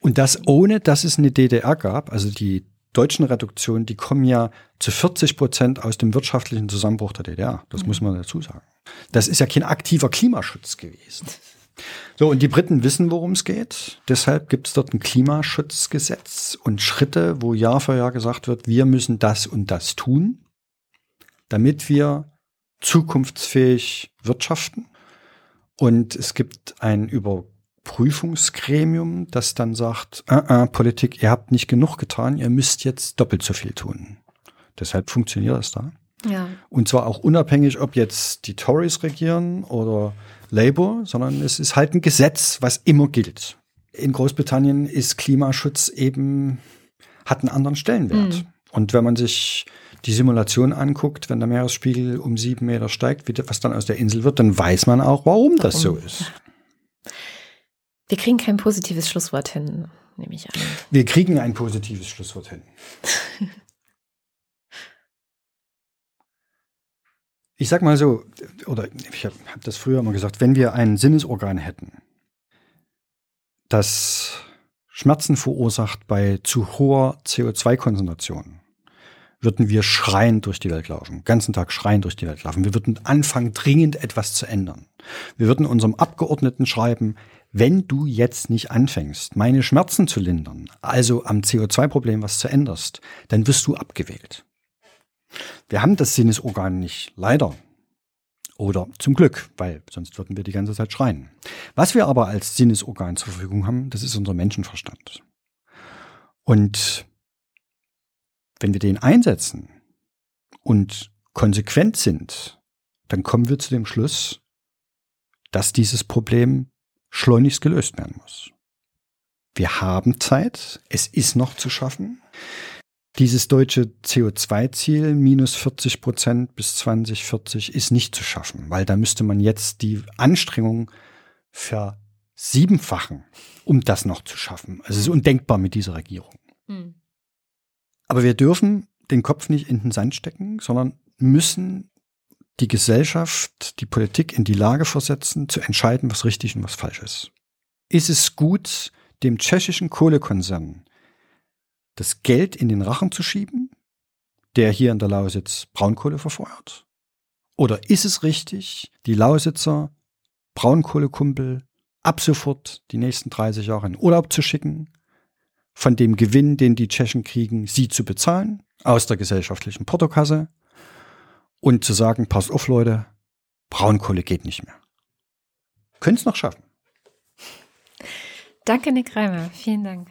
Und das ohne, dass es eine DDR gab. Also die deutschen Reduktionen, die kommen ja zu 40 Prozent aus dem wirtschaftlichen Zusammenbruch der DDR. Das mhm. muss man dazu sagen. Das ist ja kein aktiver Klimaschutz gewesen. So, und die Briten wissen, worum es geht. Deshalb gibt es dort ein Klimaschutzgesetz und Schritte, wo Jahr für Jahr gesagt wird, wir müssen das und das tun, damit wir zukunftsfähig wirtschaften. Und es gibt ein Überprüfungsgremium, das dann sagt, äh, äh, Politik, ihr habt nicht genug getan, ihr müsst jetzt doppelt so viel tun. Deshalb funktioniert das da. Ja. Und zwar auch unabhängig, ob jetzt die Tories regieren oder Labour, sondern es ist halt ein Gesetz, was immer gilt. In Großbritannien ist Klimaschutz eben, hat einen anderen Stellenwert. Mhm. Und wenn man sich die Simulation anguckt, wenn der Meeresspiegel um sieben Meter steigt, wie, was dann aus der Insel wird, dann weiß man auch, warum das so ist. Wir kriegen kein positives Schlusswort hin, nehme ich an. Wir kriegen ein positives Schlusswort hin. Ich sag mal so, oder ich habe hab das früher mal gesagt, wenn wir ein Sinnesorgan hätten, das Schmerzen verursacht bei zu hoher CO2-Konzentration, würden wir schreien durch die Welt laufen, ganzen Tag schreien durch die Welt laufen. Wir würden anfangen, dringend etwas zu ändern. Wir würden unserem Abgeordneten schreiben, wenn du jetzt nicht anfängst, meine Schmerzen zu lindern, also am CO2-Problem was zu änderst, dann wirst du abgewählt. Wir haben das Sinnesorgan nicht, leider. Oder zum Glück, weil sonst würden wir die ganze Zeit schreien. Was wir aber als Sinnesorgan zur Verfügung haben, das ist unser Menschenverstand. Und wenn wir den einsetzen und konsequent sind, dann kommen wir zu dem Schluss, dass dieses Problem schleunigst gelöst werden muss. Wir haben Zeit, es ist noch zu schaffen. Dieses deutsche CO2-Ziel, minus 40 Prozent bis 2040, ist nicht zu schaffen, weil da müsste man jetzt die Anstrengung versiebenfachen, um das noch zu schaffen. Also es ist undenkbar mit dieser Regierung. Mhm. Aber wir dürfen den Kopf nicht in den Sand stecken, sondern müssen die Gesellschaft, die Politik in die Lage versetzen, zu entscheiden, was richtig und was falsch ist. Ist es gut, dem tschechischen Kohlekonzern das Geld in den Rachen zu schieben, der hier in der Lausitz Braunkohle verfeuert? Oder ist es richtig, die Lausitzer Braunkohlekumpel ab sofort die nächsten 30 Jahre in Urlaub zu schicken, von dem Gewinn, den die Tschechen kriegen, sie zu bezahlen, aus der gesellschaftlichen Portokasse und zu sagen, pass auf Leute, Braunkohle geht nicht mehr. Können es noch schaffen. Danke, Nick Reimer. Vielen Dank.